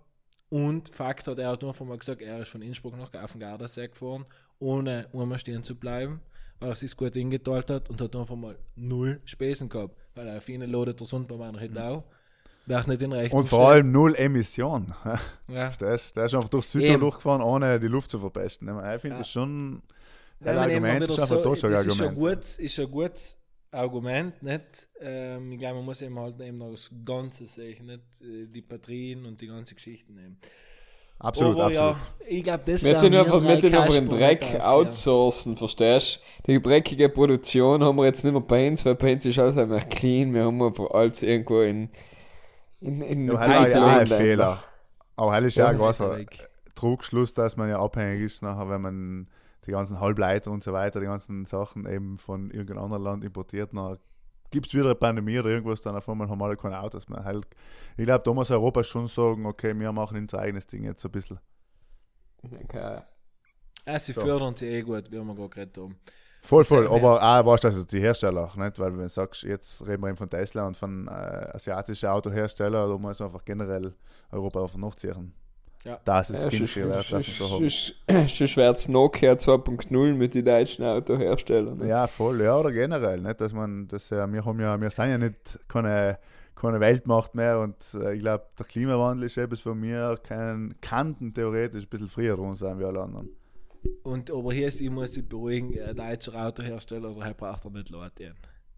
Und Fakt hat er hat einfach mal gesagt, er ist von Innsbruck nach auf den Gardasee gefahren, ohne einmal stehen zu bleiben, weil er sich gut eingeteilt hat und hat einfach mal null Spesen gehabt. Weil er auf ihn lodet der Sonntag bei meiner Hitau. Wer nicht in Rechnung Und vor allem null Emission. Ja. Der ist, der ist einfach durchs Südtirol durchgefahren, ohne die Luft zu verpesten. Ich finde Ja. das schon ein Argument, ist einfach so, so, ein das ist ein, Argument. gutes, ist ein gutes Argument, nicht? Ähm, ich glaube, man muss eben halt eben noch das Ganze sehen, nicht? Äh, Die Batterien und die ganze Geschichte nehmen. Absolut, Aber absolut. ja, ich glaube, das Wir tun einfach, wir tun einfach den Dreck outsourcen, verstehst du? Die dreckige Produktion haben wir jetzt nicht mehr bei uns, weil bei uns ist alles einfach clean, wir haben einfach alles irgendwo in, in, in Ja, halt auch ja auch ein. Fehler. Aber halt ist ja Ja, ein das großer. Trugschluss, dass man ja abhängig ist nachher, wenn man die ganzen Halbleiter und so weiter, die ganzen Sachen eben von irgendeinem anderen Land importiert, nachher gibt es wieder eine Pandemie oder irgendwas, dann auf einmal haben alle keine Autos mehr. Halt, ich glaube, da muss Europa schon sagen, okay, wir machen unser eigenes Ding jetzt ein bisschen. Okay. Ja, sie So. fördern sie eh gut, wie wir gerade geredet haben. Voll, voll. Aber auch weißt du, also die Hersteller auch nicht, weil wenn du sagst, jetzt reden wir eben von Tesla und von äh, asiatischen Autoherstellern, da muss einfach generell Europa auf nachziehen. Ja. Das ist Ja, wir so haben. Sonst wäre es Nokia 2.0 mit den deutschen Autoherstellern. ne? Ja, voll, ja, oder generell, nicht, dass man, das, äh, wir haben ja, wir sind ja nicht keine, keine Weltmacht mehr und äh, ich glaube, der Klimawandel ist etwas, wo wir kein, kannten theoretisch ein bisschen früher dran sein wie alle anderen. Und aber hier ist, ich muss dich beruhigen, ein deutscher Autohersteller, der braucht er nicht Leute.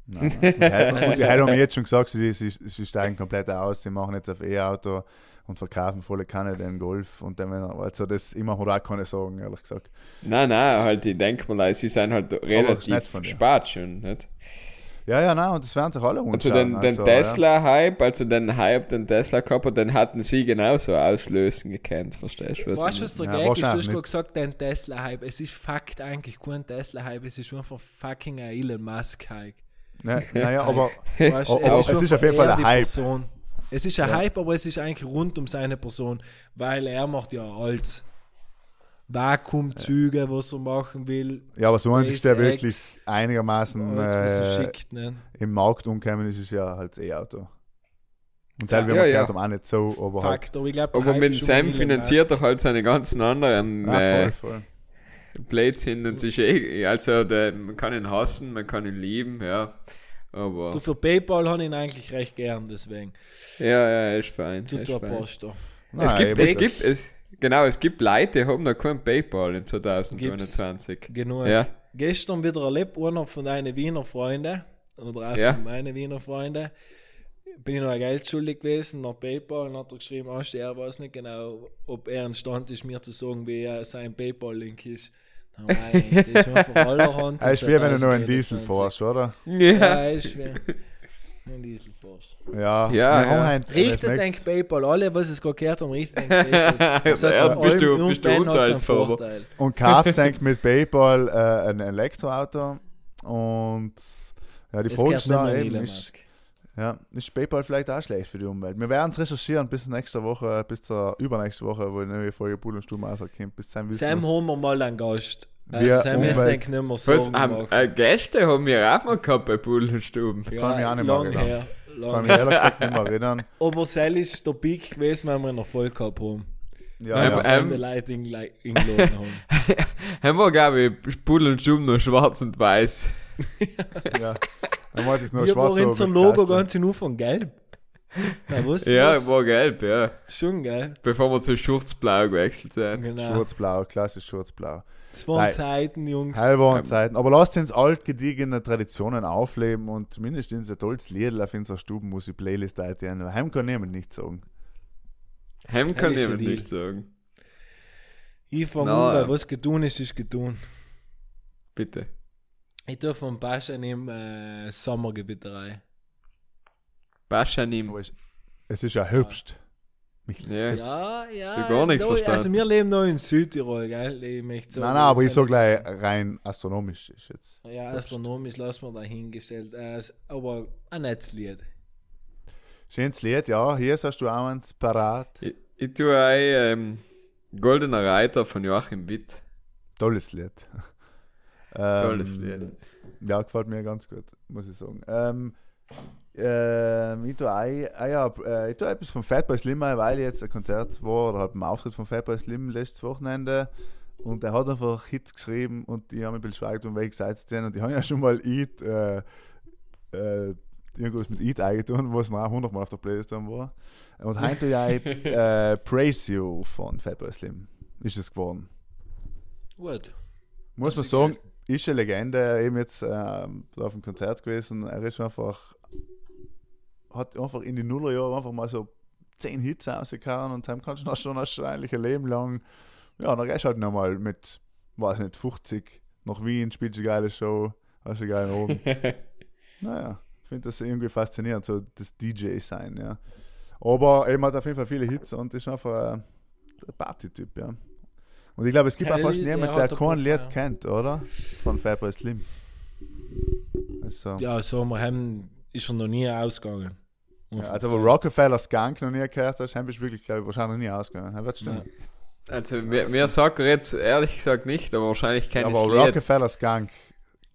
Nein, nein. Und die, haben mir jetzt schon gesagt, sie, sie, sie steigen komplett aus, sie machen jetzt auf E-Auto und verkaufen volle Kanne den Golf und dann, also das, mir da auch keine Sorgen, ehrlich gesagt. Nein, nein, halt, ich denke mal, sie sind halt ist relativ von spät schon, nicht? Ja, ja, nein, und das werden sich alle Also anschauen. den, den also, Tesla-Hype, also den Hype, den Tesla gehabt hat, den hatten sie genauso auslösen gekannt, verstehst du? was Weißt du, ich was der Ja, Gag ist? Du hast gerade gesagt, dein Tesla-Hype. Es ist Fakt eigentlich kein Tesla-Hype, es ist einfach fucking ein Elon Musk-Hype. Ne, naja, aber Weißt, Oh, oh, es ist auf jeden Fall die Hype. Person. Es ist ein Ja. Hype, aber es ist eigentlich rund um seine Person, weil er macht ja alles. Vakuumzüge, was er machen will. ja, aber so an sich der wirklich einigermaßen er äh, schickt. Ne? im Markt umkommen ist, ist ja halt das E-Auto. Und Ja. selber Ja, ja, ja. ja. haben auch nicht so, aber halt. Aber ich glaube, Aber mit Sam finanziert er halt seine ganzen anderen Ja, äh, voll, voll. Blödsinn und sich eh, also der, man kann ihn hassen, man kann ihn lieben, ja. Aber Du, für Paypal habe ich ihn eigentlich recht gern, deswegen. ja, ja, er ist fein. Tut der. Poster. Es Nein, gibt, eben, es gibt, es, genau, es gibt Leute, die haben noch kein Paypal in 2021. Genug. Ja. Gestern wieder erlebt, einer von deinen Wiener Freunden, oder auch Ja. von meinen Wiener Freunden, bin ich noch ein Geld schuldig gewesen nach PayPal und hat er geschrieben, ah, er weiß nicht genau, ob er imstand ist, mir zu sagen, wie er sein PayPal-Link ist. Nein, das ist einfach allerhand. Es ist schwer, wenn du noch einen 2021. Diesel fährst, oder? Ja, ist schwer. Ein Diesel fährst. Ja, Ja, ja. Richtet nächste- PayPal, alle, was es gerade gehört haben, richtet denk PayPal. Ja, bist du- bist du? Urteilsvorteil. Und kauft mit PayPal äh, ein Elektroauto und Ja, die gehört ist mehr ja, ist PayPal vielleicht auch schlecht für die Umwelt? Wir werden es recherchieren bis nächste Woche, bis zur übernächste Woche, wo eine neue Folge Bull und Stumm rauskommt. Bis dann wissen Sam haben wir mal einen Gast. Also Wir Sam ist denke nicht mehr so Was, ähm, äh, Gäste haben wir auch mal gehabt bei Bullenstuben. kann mich auch nicht mehr lang erinnern. her. Kann Lang mich ehrlich gesagt nicht mehr erinnern. Aber Sel ist der Peak gewesen, wenn wir noch voll gehabt haben. Ja, Wenn ja. wir ähm, Leute in- eingeladen haben. Haben wir, glaube ich, Bullenstuben nur schwarz und weiß. ja. Dann wollte ich nur Wir schwarz waren so unser mit Logo ganz nur von gelb. Na, was? Ja, was? war gelb, ja. Schon geil. Bevor wir zu Schurzblau gewechselt sind. Genau. Schwarzblau, klassisch schwarzblau. Das waren Nein. Zeiten, Jungs. Heilbaren Zeiten. Aber lasst uns alt gediegene Traditionen aufleben und zumindest in so tolles Lied auf unserer Stubenmusik-Playlist eintieren. Heim kann niemand nicht sagen. Hem kann Deal. nicht sagen. Ich fange Na, an, weil ja. was getun ist, ist getun. Bitte. Ich tue von Pascha nehmen äh, Sommergebieterei. Bascha nimm. Aber es, ist ja Herbst. Ja. Ja, ja. Schon gar nichts da- verstanden. Also wir leben noch in Südtirol, gell? Ich möchte nein, nein, aber ich sag gleich rein astronomisch ist jetzt. Ja, astronomisch lassen wir dahingestellt. Äh, aber ein Netzlied. Schönes Lied, ja. Hier hast du auch eins parat. Ich, ich tue ein ähm, Goldener Reiter von Joachim Witt. Tolles Lied. ähm, Tolles Lied. Ja, gefällt mir ganz gut, muss ich sagen. Ähm, ähm, ich tue ein, ah ja, äh, ich tue etwas von Fatboy Slim ein, weil jetzt ein Konzert war oder halt ein Auftritt von Fatboy Slim letztes Wochenende und er hat einfach Hits geschrieben und ich habe mich ein bisschen schweigt, um welche Seite zu und ich habe ja schon mal Eat, äh, äh, irgendwas mit Eat eingetan, was noch 100 Mal auf der Playlist dann war. Und heute tue ich ein äh, Praise You von Fatboy Slim. Ist es geworden. Gut. Muss man sagen, ist eine Legende, eben jetzt ähm, auf dem Konzert gewesen. Er ist einfach, hat einfach in die Nullerjahre einfach mal so 10 Hits rausgehauen und dann kannst du noch schon wahrscheinlich ein Leben lang, ja, dann gehst du halt nochmal mit, weiß nicht, 50 nach Wien, spielst eine geile Show, hast einen geilen Abend. naja, ich finde das irgendwie faszinierend, so das DJ-Sein, ja. Aber eben hat auf jeden Fall viele Hits und ist einfach ein ein Party-Typ, ja. Und ich glaube, es gibt auch Kelly, fast der niemand, hat der der kein Lied ja. kennt, oder? Von Fatboy Slim. Also, ja, Ja, so, wir haben, ist er noch nie ausgegangen. also wo Rockefeller Skunk noch nie gehört hast, bist du wirklich, glaube ich, wahrscheinlich nie ausgegangen. Das wird stimmen. Also, mir, mir sagt er jetzt ehrlich gesagt nicht, aber wahrscheinlich Ja, ich aber. Rockefeller Skunk,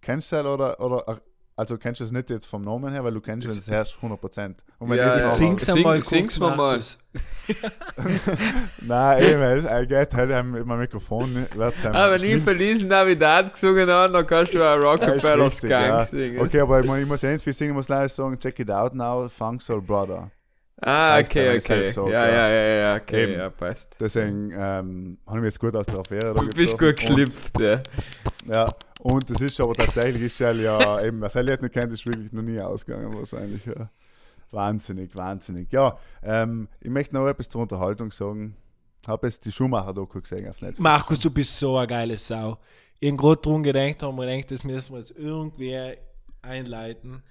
kennst du das oder, oder, also kennst du es nicht jetzt vom Namen her, weil du kennst es, hörst 100%. Und wenn Ja, ich ja. jetzt Sing's Sing- einmal sing's mal. Markus. Nein, eben, er geht halt meinem Mikrofon, wird sein. Ah, wenn ich Feliz Navidad gesungen habe, dann kannst du auch Rockefeller Skunk ja. singen. Okay, aber ich, muss- ich muss ja nicht viel singen, ich muss leider sagen, check it out now, Funk Soul Brother. Ah, okay, ich okay. sag, ja, ja. ja, ja, ja, okay, Eben. ja, passt. Deswegen ähm, habe ich mich jetzt gut aus der Affäre Du bist gut geschlüpft, ja. Ja, und das ist aber tatsächlich, ist ja, ja eben, sein Lied nicht kennt, ist wirklich noch nie ausgegangen wahrscheinlich. Ja. Wahnsinnig, wahnsinnig. Ja, ähm, ich möchte noch etwas zur Unterhaltung sagen. Habe jetzt die Schumacher-Doku gesehen auf Netflix. Markus, du bist so eine geile Sau. Ich habe gerade drum gedacht, haben wir gedacht, das müssen wir jetzt irgendwie einleiten.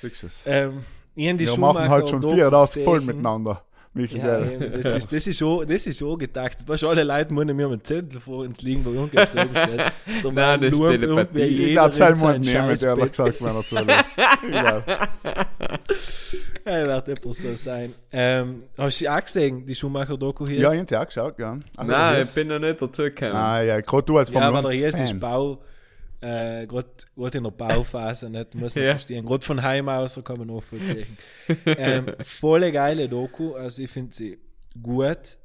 Siehst du es? Ähm, Wir machen halt schon vier gesehen. miteinander. Michael, Ja, eben, das, ist, das, ist schon, das ist schon getaktet. Weißt du, alle Leute müssen mir einen Zettel vor uns liegen, wo irgendwas so steht. Da Nein, das ist nur Telepathie. irgendwer ich glaube, sein Mund nehmen, ehrlich gesagt, wenn er zulässt. Ich glaub. Ja, wird etwas so sein. Ähm, hast du auch gesehen, die Schumacher-Doku hier? Ja, ist? ich habe sie auch geschaut, ja. Also, Nein, ich bin noch nicht dazu gekommen. Ah, ja, gerade du als ja, Formel aber der 1 Jes ist. Bau, äh, gerade in der Bauphase, nicht? muss man Ja. verstehen. Gerade von Heim aus kann man nachvollziehen. ähm, volle geile Doku, also ich finde sie gut.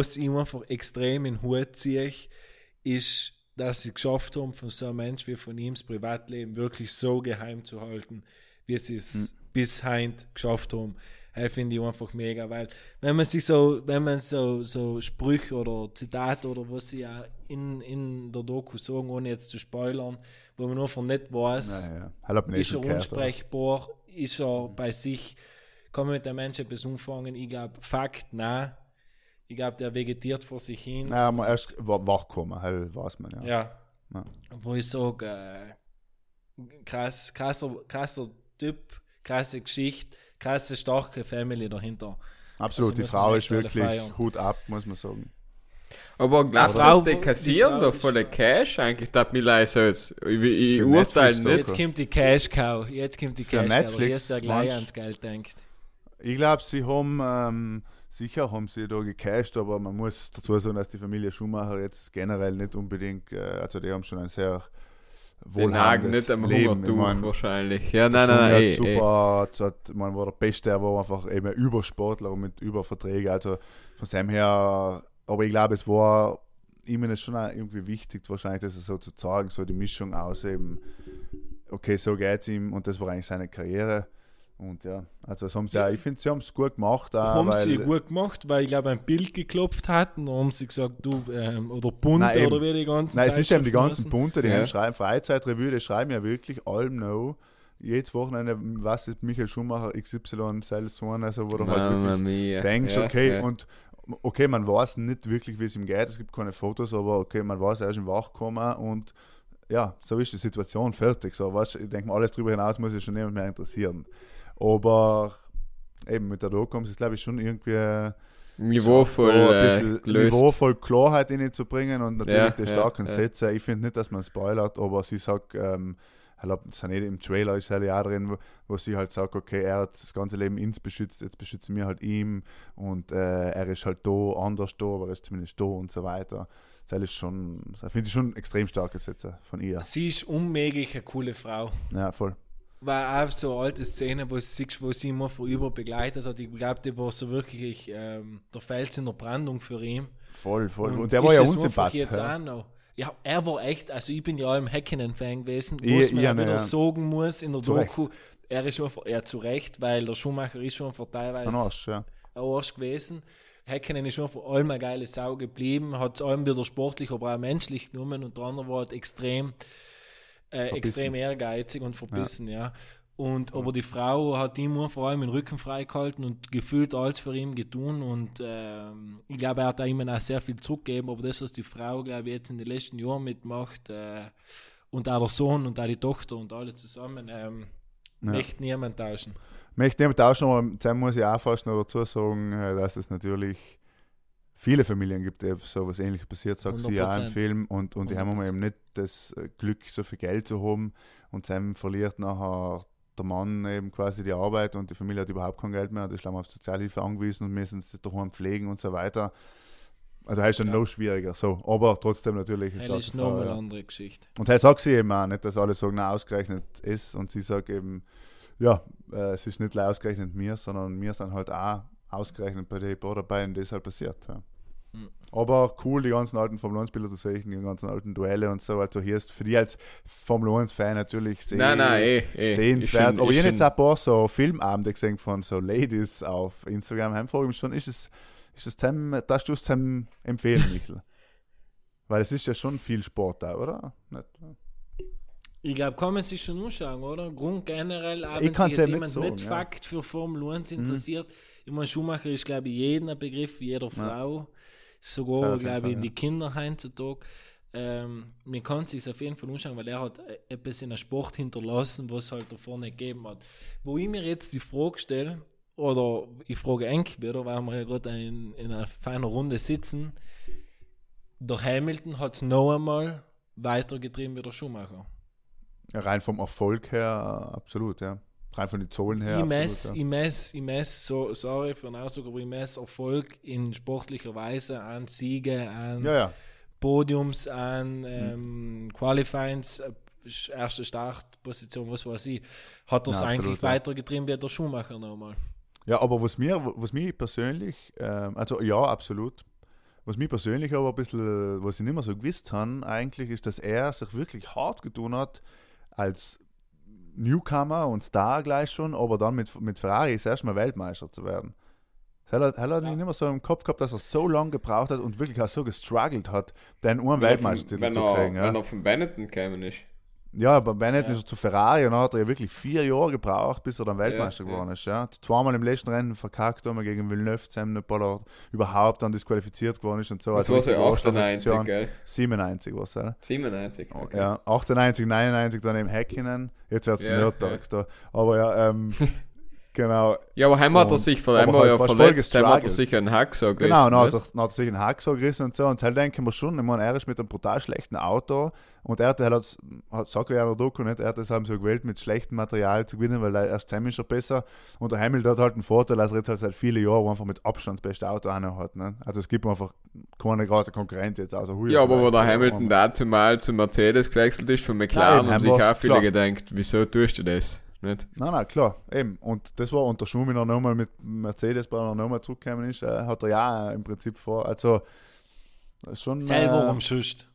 Es ihm einfach extrem in den Hut ziehe, ist, dass sie geschafft haben, von so einem Mensch wie von ihm das Privatleben wirklich so geheim zu halten, wie sie es Hm. bis heint geschafft haben. Das finde ich einfach mega, weil wenn man sich so, wenn man so, so Sprüche oder Zitate oder was sie ja in, in der Doku sagen, ohne jetzt zu spoilern, wo man einfach nicht weiß, Ja, ja. Hab nicht ist er gehört, aber- unsprechbar, ist er bei sich, kann man mit dem Menschen etwas umfangen? Ich glaube, Fakt, nein. Ich glaube, der vegetiert vor sich hin. Ja, man erst wa- wachkommen, halt weiß man, ja. Ja. Ja. Wo ich sage, äh, krass, krasser, krasser Typ, krasse Geschichte, krasse, starke Family dahinter. Absolut, Also die Frau ist wirklich feiern. Hut ab, muss man sagen. Aber glaubst du, dass die kassieren Frau doch ist- voll Cash eigentlich, das mir leid so jetzt. Ich, ich urteile nicht. Jetzt kommt die Cash Cow. Jetzt kommt die Für Cash Cow. Netflix, Hier ist der gleich ans Geld denkt. Ich glaube, sie haben, ähm, sicher haben sie da gecasht, aber man muss dazu sagen, dass die Familie Schumacher jetzt generell nicht unbedingt, äh, also die haben schon ein sehr Wohlhabendes nicht am Leben. Ich Hungertuch mein, wahrscheinlich. Ja, nein, nein, nein, eh. super, eh. Hat, man war der Beste, er war einfach eben Übersportler und mit Überverträgen, also von seinem her, aber ich glaube, es war ihm ist schon auch irgendwie wichtig, wahrscheinlich das so zu zeigen, so die Mischung aus eben, okay, so geht's ihm und das war eigentlich seine Karriere. Und ja, also das haben sie auch, ich finde, sie haben es gut gemacht. Auch, haben weil, sie gut gemacht, weil ich glaube, ein Bild geklopft hatten, da haben sie gesagt, du, ähm, oder bunt Nein, eben. oder wie die ganzen Nein, es ist eben die ganzen. Punkte, die Ja. haben schreiben, Freizeitrevue, die schreiben ja wirklich allem noch. Jedes Wochenende, was ist Michael Schumacher, XY, Sales Sohn, also wo du halt wirklich mia. denkst, Ja, okay, ja. und okay, man weiß nicht wirklich, wie es ihm geht, es gibt keine Fotos, aber okay, man weiß, er ist im Wachgekommen und ja, so ist die Situation fertig. So, weißt, ich denke mal, alles darüber hinaus muss sich schon niemand mehr interessieren. Aber eben mit der Doku ist es, glaube ich, schon irgendwie Niveauvoll äh, ein bisschen gelöst. niveauvoll Klarheit reinzubringen und natürlich Ja, die ja, starken ja. Sätze. Ich finde nicht, dass man spoilert, aber sie sagt, ähm, ich glaube, im Trailer ist ja auch drin, wo, wo sie halt sagt, okay, er hat das ganze Leben ins beschützt, jetzt beschützen wir halt ihm und äh, er ist halt da, anders da, aber er ist zumindest da und so weiter. Das ist schon, das finde ich schon extrem starke Sätze von ihr. Sie ist unmöglich eine coole Frau. Ja, voll. War auch so eine alte Szene, wo sie, siehst, wo sie immer vorüber begleitet hat. Ich glaube, die war so wirklich ähm, der Fels in der Brandung für ihn. Voll, voll. Und, Und der war ja es einfach unsympath. jetzt Ja. auch noch. Ja, er war echt, also ich bin ja auch im Häkkinen-Fan gewesen, wo Ich- auch auch, wieder ja. sagen muss in der Zu Recht. Doku, er ist schon, er zu Recht, weil der Schumacher ist schon vor teilweise Ein Arsch, ja. ein Arsch gewesen. Häkkinen ist schon vor allem eine geile Sau geblieben, hat es allem wieder sportlich, aber auch menschlich genommen und der andere war halt extrem, äh, extrem ehrgeizig und verbissen, ja. Und, aber die Frau hat ihm nur vor allem den Rücken freigehalten und gefühlt alles für ihn getun und ähm, ich glaube, er hat da ihm auch sehr viel zurückgegeben, aber das, was die Frau, glaube ich, jetzt in den letzten Jahren mitmacht äh, und auch der Sohn und auch die Tochter und alle zusammen, ähm, möchte niemand tauschen. Möchte jemand tauschen, aber dann muss ich auch fast noch dazu sagen, äh, dass es natürlich viele Familien gibt, die so was ähnliches passiert, sagt sie ja im 100%. Film und, und die haben 100%. eben nicht das äh, Glück, so viel Geld zu haben und dann verliert nachher der Mann eben quasi die Arbeit und die Familie hat überhaupt kein Geld mehr und ist auf Sozialhilfe angewiesen und müssen sie daheim pflegen und so weiter. Also das ist dann Ja. noch schwieriger. So, aber trotzdem natürlich Das ist Frau, nochmal eine andere Geschichte. Und er sagt sie eben auch nicht, dass alle sagen, na, ausgerechnet ist. Und sie sagt eben, ja, äh, es ist nicht ausgerechnet mir, sondern wir sind halt auch ausgerechnet bei den dabei und das ist halt passiert. Ja. Hm. Aber cool, die ganzen alten Formel 1-Bilder zu sehen, die ganzen alten Duelle und so. Also hier ist für die als Formel 1-Fan natürlich sehr Nein, nein, eh, eh. sehenswert. Schon- Aber ich habe jetzt auch ein paar so Filmabende gesehen von so Ladies auf Instagram. Ich mich schon, ist es, ist es dem, das du es dem empfehlen, Michel? Weil es ist ja schon viel Sport da, oder? Nicht? Ich glaube, kann man sich schon anschauen, oder? Grund generell, auch Ich wenn sich jetzt ja jemand nicht nicht, sagen, ja. Mhm. Fakt für Formel 1 interessiert. Ich meine, Schumacher ist, glaube ich, jedem ein Begriff, jeder Frau. Auf Sogar, glaube ich, in ja. die Kinder heutzutage. Ähm, man kann es sich auf jeden Fall anschauen, weil er hat etwas in der Sport hinterlassen, was es halt davor nicht gegeben hat. Wo ich mir jetzt die Frage stelle, oder ich frage Enk wieder, weil wir ja gerade in, in einer feinen Runde sitzen, der Hamilton hat es noch einmal weitergetrieben wie der Schumacher. Ja, rein vom Erfolg her, absolut, ja. Rein von den Zahlen her. ich mess, absolut, ich mess, ich mess, so, sorry für den Ausdruck, aber ich Erfolg in sportlicher Weise an Siege, an ja. ja, ja. Podiums, an ähm, Qualifyings, äh, erste Startposition, was weiß ich, hat Ja, absolut, eigentlich ja. weitergetrieben wie der Schumacher nochmal. Ja, aber was mir, was mich persönlich, ähm, also ja, absolut. Was mich persönlich aber ein bisschen, was ich nicht mehr so gewusst habe, eigentlich, ist, dass er sich wirklich hart getan hat, als Newcomer und Star gleich schon, aber dann mit, mit Ferrari das erste Mal Weltmeister zu werden. Das hat er, hat er nicht mehr so im Kopf gehabt, dass er so lange gebraucht hat und wirklich auch so gestruggelt hat, den von- Weltmeistertitel wenn zu er- kriegen. Ja. Wenn er von Benetton gekommen ist. Ja, aber Bennett Ja. ist er zu Ferrari und dann hat er ja wirklich vier Jahre gebraucht, bis er dann Weltmeister Ja, geworden ist. Ja. Zweimal im letzten Rennen verkackt, einmal gegen Villeneuve er überhaupt dann disqualifiziert geworden ist und so. Das Also war so richtig 98, Arschloch-Aktion. gell? 97 war es, ja. 97. Okay. Ja, 98, 99 dann eben Häkkinen. Jetzt wird es Ja, Nerdtag da. Aber ja, ähm, Genau. Ja, aber heim hat er sich vor allem halt ja verletzt, heim hat er sich einen Hacksaw gerissen. Genau, dann hat, er, dann hat er sich einen Hack so gerissen und so. Und halt denken wir schon, ich meine, er ist mit einem brutal schlechten Auto und er hat, er hat, hat sagt ja in der Doku nicht, er hat das haben so gewählt, mit schlechtem Material zu gewinnen, weil er erst zusammen ist er besser. Und der Hamilton hat halt einen Vorteil, dass er jetzt halt seit vielen Jahren einfach mit Abstand das beste Auto einer hat. Ne? Also es gibt einfach keine große Konkurrenz jetzt. Also Ja, aber wo der Hamilton dazu mal zu Mercedes gewechselt ist von McLaren, eben, haben sich auch viele klar. gedacht, wieso tust du das? Nicht? Nein, nein, klar, eben. Und das war unter Schumi noch nochmal mit Mercedes, bei er nochmal zurückgekommen ist, äh, hat er ja im Prinzip vor. Also, das ist schon. Selber äh, am Schust.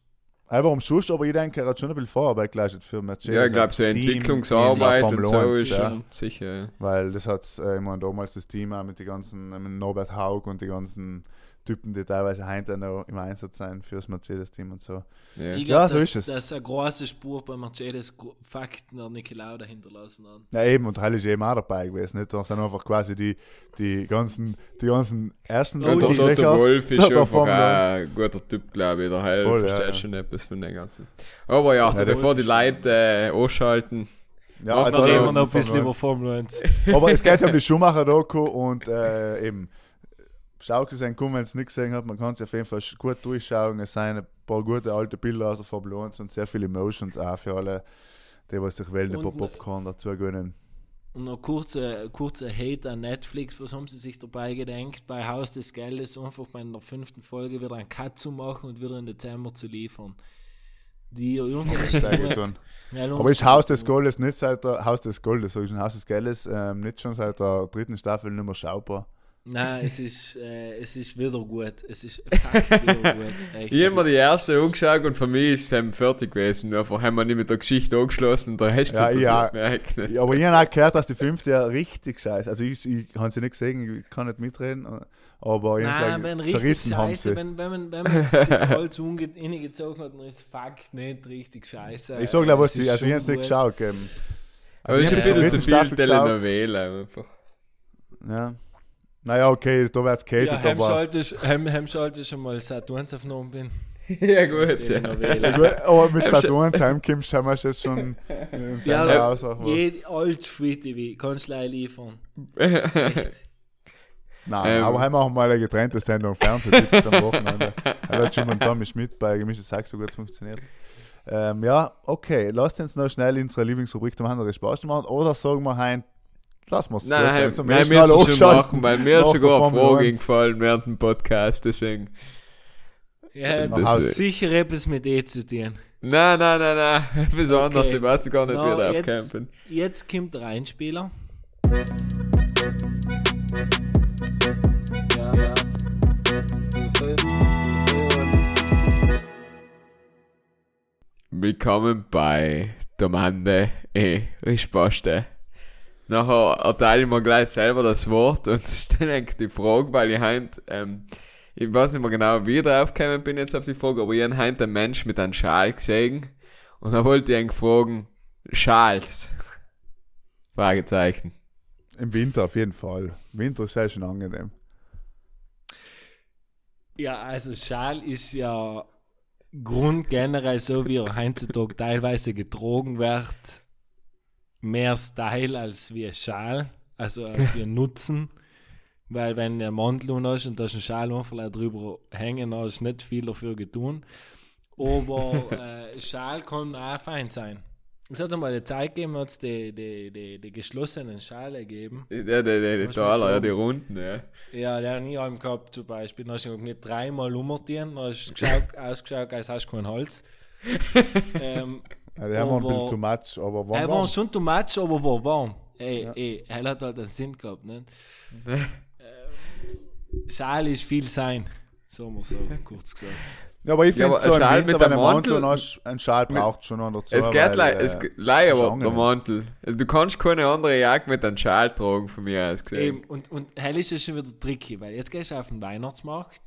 Einfach um Schust, aber ich denke, er hat schon ein bisschen Vorarbeit geleistet für Mercedes. Ja, ich glaube, so Entwicklungsarbeit und so 1, ist ja. sicher. Ja. Weil das hat, äh, ich meine, damals das Team auch mit den ganzen, mit Norbert Haug und die ganzen Typen, die teilweise heute noch im Einsatz sein fürs Mercedes-Team und so. Ja. Ich Ja, glaube, so dass, ist es. dass eine große Spur bei Mercedes Fakten der Niki Lauda hinterlassen hat. Ja, eben, und Heil ist eben auch dabei gewesen. Nicht? Da sind einfach quasi die, die, ganzen, die ganzen ersten Oh, Ja, der, die der, der Wolf ist der- der einfach auch Formel 1. ein guter Typ, glaube ich. Der Heil Voll, versteht ja. schon etwas von den ganzen. Aber ja, Ja, bevor die Leute äh, anschalten, Ja, also reden wir noch ein bisschen 1. über Formel 1. Aber es geht ja um die Schumacher-Doku und äh, eben, schaut es ein wenn es nicht gesehen hat, man kann es auf jeden Fall gut durchschauen. Es sind ein paar gute alte Bilder aus der Formel 1 und sehr viele Emotions auch für alle, die was sich wählen, ein paar Popcorn dazu gönnen. Und noch kurze, kurze Hate an Netflix, was haben sie sich dabei gedenkt, bei Haus des Geldes einfach bei der fünften Folge wieder einen Cut zu machen und wieder im Dezember zu liefern. Die tun. Ja, Aber ist Haus des Goldes nicht seit der Haus des Goldes, sag ich schon, Haus des Geldes, ähm, nicht schon seit der dritten Staffel nicht mehr schaubar. Nein, es ist, äh, es ist wieder gut. Es ist wieder gut. Echt. ich habe mir die erste angeschaut und für mich ist es fertig gewesen. Einfach haben wir nicht mit der Geschichte angeschlossen und da hast du Ja, das ja. gemerkt. Ja, aber ich habe auch gehört, dass die fünfte ja richtig scheiße Also ich, ich habe sie nicht gesehen, ich kann nicht mitreden, aber Nein, irgendwie wenn richtig scheiße, wenn, wenn man, wenn man sich jetzt alles hingezogen hat, dann ist Fakt nicht richtig scheiße. Ich sag gleich, was Es die, ist also ich habe es nicht geschaut. Geben. Aber es ist ja, ein bisschen zu viel. Telenovela einfach. Ja. Naja, okay, da wird es Ja, catered, Hem aber. solltest, Hem, Hem solltest schon mal Saturns aufgenommen bin. ja gut, ja. Telenovela. Gut, aber mit Hem Saturn heimkommst, haben wir es jetzt schon in Ja, Haus auch. Jed, alles Free TV, kannst du liefern. Echt. Nein, Ähm. aber haben wir auch mal eine getrennte Sendung Fernsehtipps am Wochenende. Da hat schon mit Tommy Schmidt bei Gemischtes Hack so gut funktioniert. Ähm, ja, okay, lasst uns noch schnell in unsere Lieblingsrubrik zum anderen Spaß machen oder sagen wir hein, lassen wir es Nein, nein, jetzt zum nein, Mal müssen es schon hochschalten. machen, weil mir ist sogar eine Frage 1. gefallen während dem Podcast, deswegen. Ja, das ist sicher etwas mit E zu tun. Nein, nein, nein, nein, besonders, Okay. ich weiß gar nicht, Na, wie der jetzt, aufcampen. jetzt kommt der Einspieler. Ja, ja. Du du. Willkommen bei Domande e Risposte. Nachher erteile ich mir gleich selber das Wort und stelle eigentlich die Frage, weil ich heint, ähm, ich weiß nicht mehr genau, wie ich drauf gekommen bin jetzt auf die Frage, aber ich habe heint einen Mensch mit einem Schal gesehen und da wollte ich eigentlich fragen, Schals? Fragezeichen. Im Winter auf jeden Fall. Winter ist sehr schön angenehm. Ja, also Schal ist ja Grund generell so, wie er heutzutage teilweise getrogen wird, mehr Style als wie ein Schal, also als ein Nutzen. Weil wenn einen Mantel hast und da ist ein Schal drüber hängen, dann hast du nicht viel dafür getan. Aber äh, Schal kann auch fein sein. Es hat einmal eine Zeit gegeben, hat es die, die, die, die geschlossenen Schale gegeben. Ja, die, die, die Taler, ja, die Runden, ja. Ja, der hat nie einen gehabt zum Beispiel. Dann hast du nicht dreimal umortieren, dann hast du geschaut, ausgeschaut, als hast du keinen Hals. ähm, Ja, die haben wir ein bisschen Aber- too much, aber er warm, war schon too much, aber war warm. Ey, ey, er hat halt einen Sinn gehabt, nicht? ähm, Schal ist viel sein, sagen wir so, kurz gesagt. Ja, aber ich Ja, finde aber so ein ein Schal Winter, mit wenn dem du einen Mantel Mantel- und hast, ein Schal braucht schon noch dazu. Es geht weil, lei, äh, es ge- lei, ist aber der. Mantel. Also, du kannst keine andere Jagd mit einem Schal tragen, von mir aus gesehen. Eben, und, und hell ist es schon wieder tricky, weil jetzt gehst du auf den Weihnachtsmarkt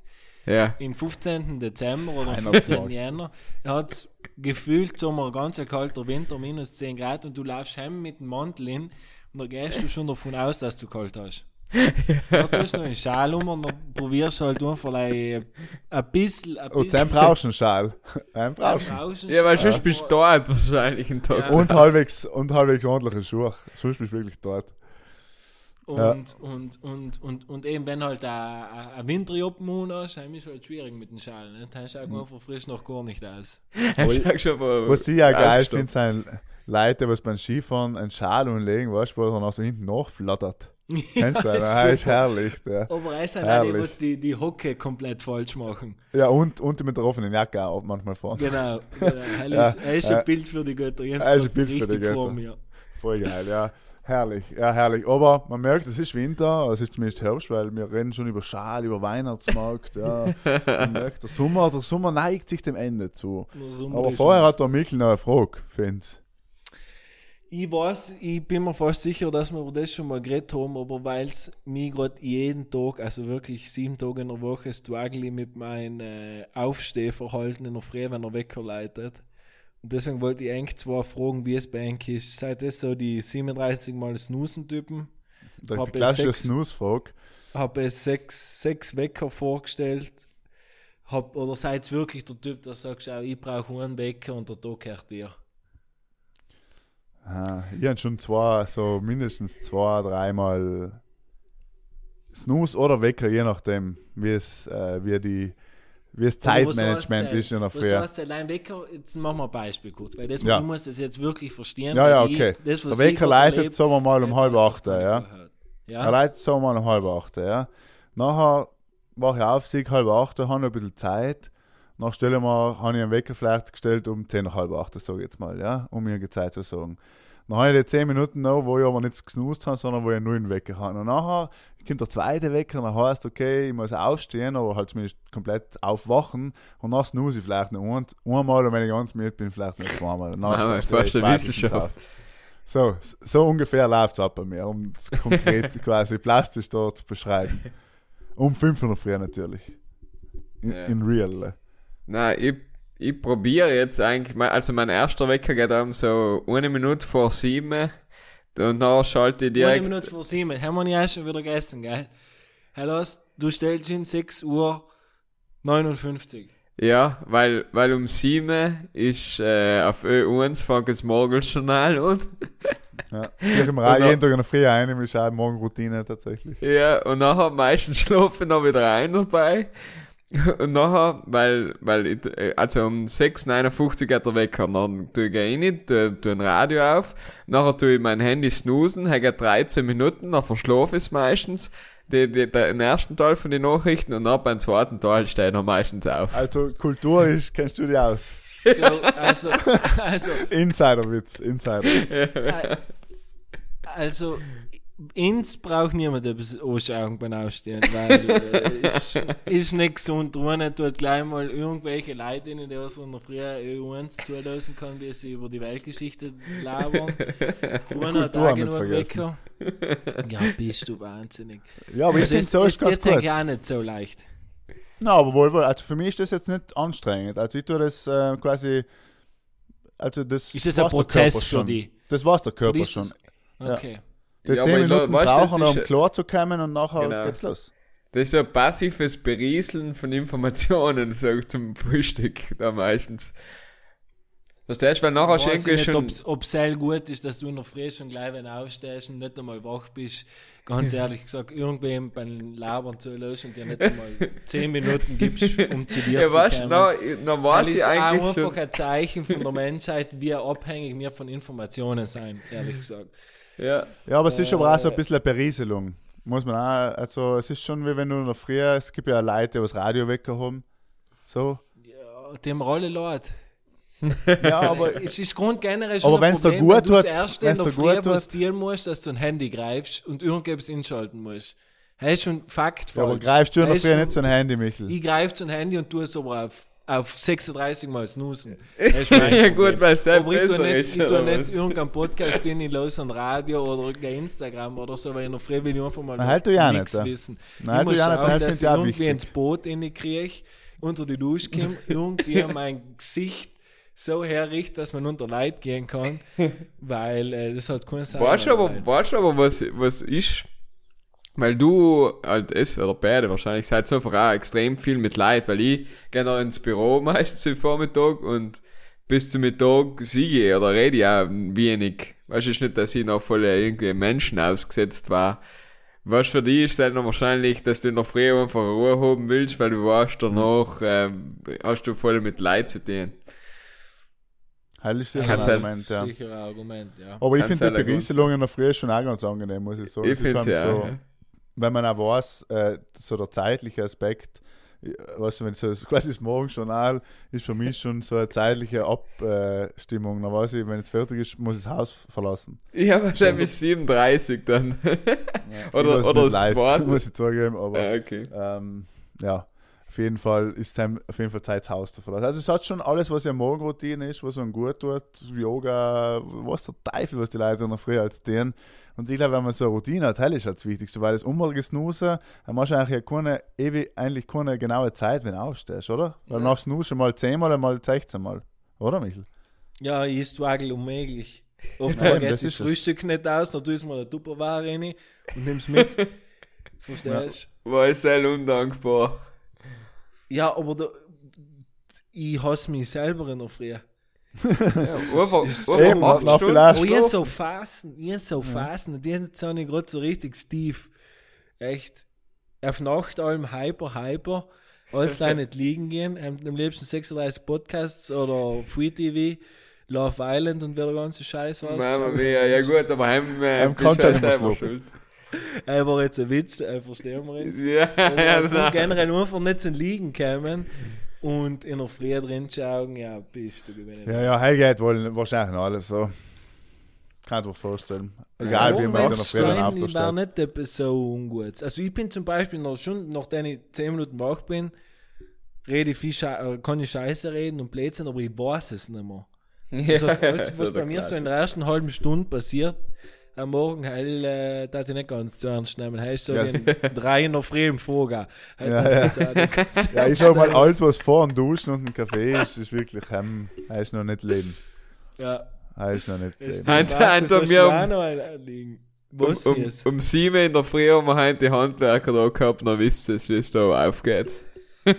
Ja. im 15. Dezember oder am Weihnachtsmarkt. 15. Jänner hat es gefühlt so ein ganz kalter Winter, minus 10 Grad und du laufst heim mit dem Mantel hin und da gehst du schon davon aus, dass du kalt hast. Dann tust du noch einen Schal um und dann probierst du halt einfach ein ein bisschen, ein Und dann brauchst du einen Schal. Einen brauchst du. du Ja, weil sonst bist du dort wahrscheinlich einen Tag. Ja. Und halbwegs, und halbwegs ordentliche Schuhe. Sonst bist du wirklich dort. Und, und, und, und, und eben, wenn halt ein, Winterjoppen hast, dann ist es halt schwierig mit den Schalen. ne? Dann schaut man einfach frisch noch gar nicht aus. Ich sag schon mal. Was ich ja geil finde, sind Leute, was beim Skifahren einen Schal umlegen, weißt du, wo er dann auch so hinten nachflattert. Kennst du das? ist Das ist herrlich. Der. Aber es sind auch die, was die, die Hocke komplett falsch machen. Ja, und, und mit der offenen Jacke auch manchmal fahren. Genau. genau. Er, Ja, ist, er ist ja. ein Bild für die Götter. Jens Er ist ein Bild für die Götter. mir. Voll geil, ja. Herrlich, ja, herrlich. Aber man merkt, es ist Winter, es ist zumindest Herbst, weil wir reden schon über Schal, über Weihnachtsmarkt, ja. Man merkt, der Sommer, der Sommer neigt sich dem Ende zu. Aber vorher hat der Mikkel noch eine Frage, finde Ich weiß, ich bin mir fast sicher, dass wir über das schon mal geredet haben, aber weil es mich gerade jeden Tag, also wirklich sieben Tage in der Woche, struggle mit meinem äh, Aufstehverhalten in der Früh, wenn er Wecker leitet. Und deswegen wollte ich eigentlich zwar fragen, wie es bei euch ist. Seid das so die 37 mal Snoosen-Typen? Die ich klassische Snooze-Frage. Habe es sechs, sechs Wecker vorgestellt. Hab, oder seid ihr wirklich der Typ, der sagt, ich brauche einen Wecker und der Tag gehört dir? Ah, ich habe schon zwei, so mindestens zwei, dreimal Snooze oder Wecker, je nachdem, wie es, äh, wie die, wie das Zeitmanagement ist in der Was Früh. heißt allein Wecker? Jetzt machen wir ein Beispiel kurz, weil das, Ja. ich muss das jetzt wirklich verstehen. Ja, ja, okay. Ich, das, Der Wecker leitet, sagen wir mal, um halb acht, ja. gehört. Er Ja, leitet sagen wir mal um halb acht, ja. Nachher wache ich auf, sieg halb acht, habe noch ein bisschen Zeit. Dann stelle ich mir, habe ich einen Wecker vielleicht gestellt um zehn nach halb acht, das sage ich jetzt mal, ja, um mir Zeit zu sagen. Dann habe ich die 10 Minuten noch, wo ich aber nicht gesnoost habe, sondern wo ich nur einen Wecker habe. Und nachher kommt der zweite Wecker, dann heißt okay, ich muss aufstehen, aber halt zumindest komplett aufwachen. Und dann snooze ich vielleicht noch ein, einmal und wenn ich ganz müde bin, vielleicht noch zweimal. Und dann ich fast eine Wissenschaft. So, so ungefähr läuft es ab bei mir, um es konkret quasi plastisch dort zu beschreiben. Um 5 Uhr natürlich. In, Ja. in real. Nein, ich, ich probiere jetzt eigentlich, mein- also mein erster Wecker geht um so eine Minute vor sieben und dann schalte ich eine direkt. Minute vor sieben. Haben wir nicht auch schon wieder gegessen, gell? Hey, los, du stellst ihn 6 Uhr 59. Ja, weil, weil um sieben ist äh, auf Ö1 fängt das Morgenjournal an. Ja. Ich im Radio Und jeden Tag in der Früh ein, ist auch Morgenroutine tatsächlich. Ja, und nachher meistens schlafen noch wieder ein dabei. Und nachher, weil, weil, ich, äh, also um 6.59 geht der Wecker, dann tue ich rein, tue, tue ein Radio auf, nachher tue ich mein Handy snoosen, habe 13 Minuten, dann verschlafe ich es meistens, die, die, den ersten Teil von den Nachrichten, und dann beim zweiten Teil stehe ich noch meistens auf. Also kulturisch kennst du dich aus. So, also, also, Insiderwitz, Insider. äh, also, ins braucht niemand etwas anschauen beim Aufstehen, weil äh, ist, ist nicht gesund. Einer tut gleich mal irgendwelche Leute in der so einer früher EU1 zulassen kann, wie sie über die Weltgeschichte labern. Einer hat auch nicht genug vergessen. Wecker. Ja, bist du wahnsinnig. Ja, aber ich Also finde ist, so ist ganz jetzt eigentlich gut. auch nicht so leicht. Na, aber wohl, wohl. Also für mich ist das jetzt nicht anstrengend. Also ich tue das äh, quasi. Also das Ist das ein Prozess für dich? Das weiß der Körper schon. das- Okay. Die Ja, 10 aber ich Minuten glaub, weißt du, brauchen, das um ist- klar zu kommen und nachher Genau. geht's los. Das ist ein passives Berieseln von Informationen, so zum Frühstück da meistens. Verstehst du, weil nachher du Weiß ich schon... ob's, ob's sehr gut ist, dass du in der Früh schon gleich, wenn du aufstehst und nicht einmal wach bist, ganz ehrlich gesagt, irgendwem beim Labern zu lösen und dir nicht einmal 10 Minuten gibst, um zu dir Ja, zu weißt du, kommen. na, na weiß ist ich auch eigentlich einfach schon... ein Zeichen von der Menschheit, wie abhängig wir von Informationen sein, ehrlich gesagt. Ja. Ja, aber es ist aber auch so ein Äh. bisschen eine Berieselung. Muss man auch, also es ist schon wie wenn du in der Früh, es gibt ja Leute, die das Radiowecker haben. So. Ja, dem Rolle leid. Ja, aber Es ist grundgenerell schon Aber ein Problem, gut wenn du das erste in wenn's der dir Früh gut tut. passieren musst, dass du ein Handy greifst und irgendetwas inschalten musst. Das ist schon Fakt ja, aber falsch. greifst du in der Das ist Früh schon- nicht so ein Handy, Michel. Ich greife zum Handy und tue es aber auf, auf 36 Mal snoosen. Das ist mein Ja, gut, weil es Aber ich tue nicht, ist, ich tue nicht irgendeinen Podcast, den ich los an Radio oder Instagram oder so, weil ich noch früh will ich einfach mal Na, halt du ja nichts nicht, wissen. Na, ich halt du muss ja nicht, schauen, halt dass ich ich irgendwie wichtig. ins Boot kriege, unter die Dusche komme, irgendwie mein Gesicht so herrichte, dass man unter Leid gehen kann, weil äh, das hat keinen Sinn. Weißt du aber, weißt aber, was, was ist? Weil du, halt es, oder beide wahrscheinlich, seid so einfach auch extrem viel mit Leid, weil ich gehe noch ins Büro meistens am Vormittag und bis zum Mittag siege oder rede ich auch wenig. Weißt du, ist nicht, dass ich noch voll irgendwie Menschen ausgesetzt war. Was für dich ist dann wahrscheinlich, dass du in der Früh einfach Ruhe haben willst, weil du weißt, danach ähm, hast du voll mit Leid zu tun. Heil ist sicher ein halt- Argument, ja. Sicher ein Argument, ja. Aber ich finde die halt Berieselung in der Früh schon auch ganz angenehm, muss ich sagen. Ich ist finde es ja. so, ja. Wenn man auch weiß, äh, so der zeitliche Aspekt, äh, weißt du, wenn so quasi das Morgenjournal ist für mich schon so eine zeitliche Abstimmung. Dann weiß ich, wenn es fertig ist, muss ich das Haus verlassen. Ich habe dann bis 37 dann. Ich oder oder das zweite. muss ich zugeben, aber Ja, okay. ähm, ja, auf jeden Fall ist es auf jeden Fall Zeit, das Haus zu verlassen. Also es hat schon alles, was ja Morgenroutine ist, was man gut tut, Yoga, was der Teufel, was die Leute in der Früh als denen. Und ich glaube, wenn man so eine Routine hat, hell ist halt das Wichtigste, weil das umwärtige Snoosen, dann machst du eigentlich ja keine, ewig, eigentlich keine genaue Zeit, wenn du aufstehst, oder? Weil nach Snoosen mal 10 Mal, mal 16 Mal. Oder, Michel? Ja, ich struggle unmöglich. Oft Ja, geht das das, ist es. Frühstück nicht aus, dann tust du mal eine Tupperware rein und nimmst mit. Verstehst War ich sehr undankbar. Ja, aber da, ich hasse mich selber in der Früh. Ja, einfach, Eben, einfach nach acht Stunden. vielleicht- Oh, Stoff. so ich hab so Phasen und die sind ich gerade so richtig Steve. Echt. Auf Nacht allem hyper, hyper. Alles nicht liegen gehen. Am liebsten 36 Podcasts oder Free TV, Love Island und wer der ganze Scheiß was. Mamma mia, ja gut, aber heim äh, Heim mehr selber schlafen. schuld. War jetzt ein Witz, äh, verstehen wir jetzt. Ja, ja, generell einfach nicht zum Liegen kommen und in der Früh drin schauen, ja, bist du gewinnen. Ja, ja, heil geht wohl wahrscheinlich noch alles so. Kann ich mir vorstellen. Egal, wie man in der Früh dann sein, ich war aufsteht. nicht etwas so ungut. Also ich bin zum Beispiel noch schon, nachdem ich 10 Minuten wach bin, rede ich viel Schei äh, kann ich Scheiße reden und Blödsinn, aber ich weiß es nicht mehr. Das heißt, alles, so was bei mir so in der ersten halben Stunde passiert, am Morgen heil, äh, darf ich nicht ganz zu ernst nehmen. Heil so Ja, wie ein drei in der Früh im Vorgang. Heil, Ja, ja. Ja, ich sag mal, nehmen. alles, was vor dem Duschen und dem Kaffee ist, ist wirklich, ähm, ist noch nicht Leben. Ja. ist noch nicht Ist Leben. Ein- ein- auch noch einen anliegen? Um, Was um, ist? um sieben in der Früh haben wir heute die Handwerker da gehabt, dann wisst ihr, wie es da aufgeht.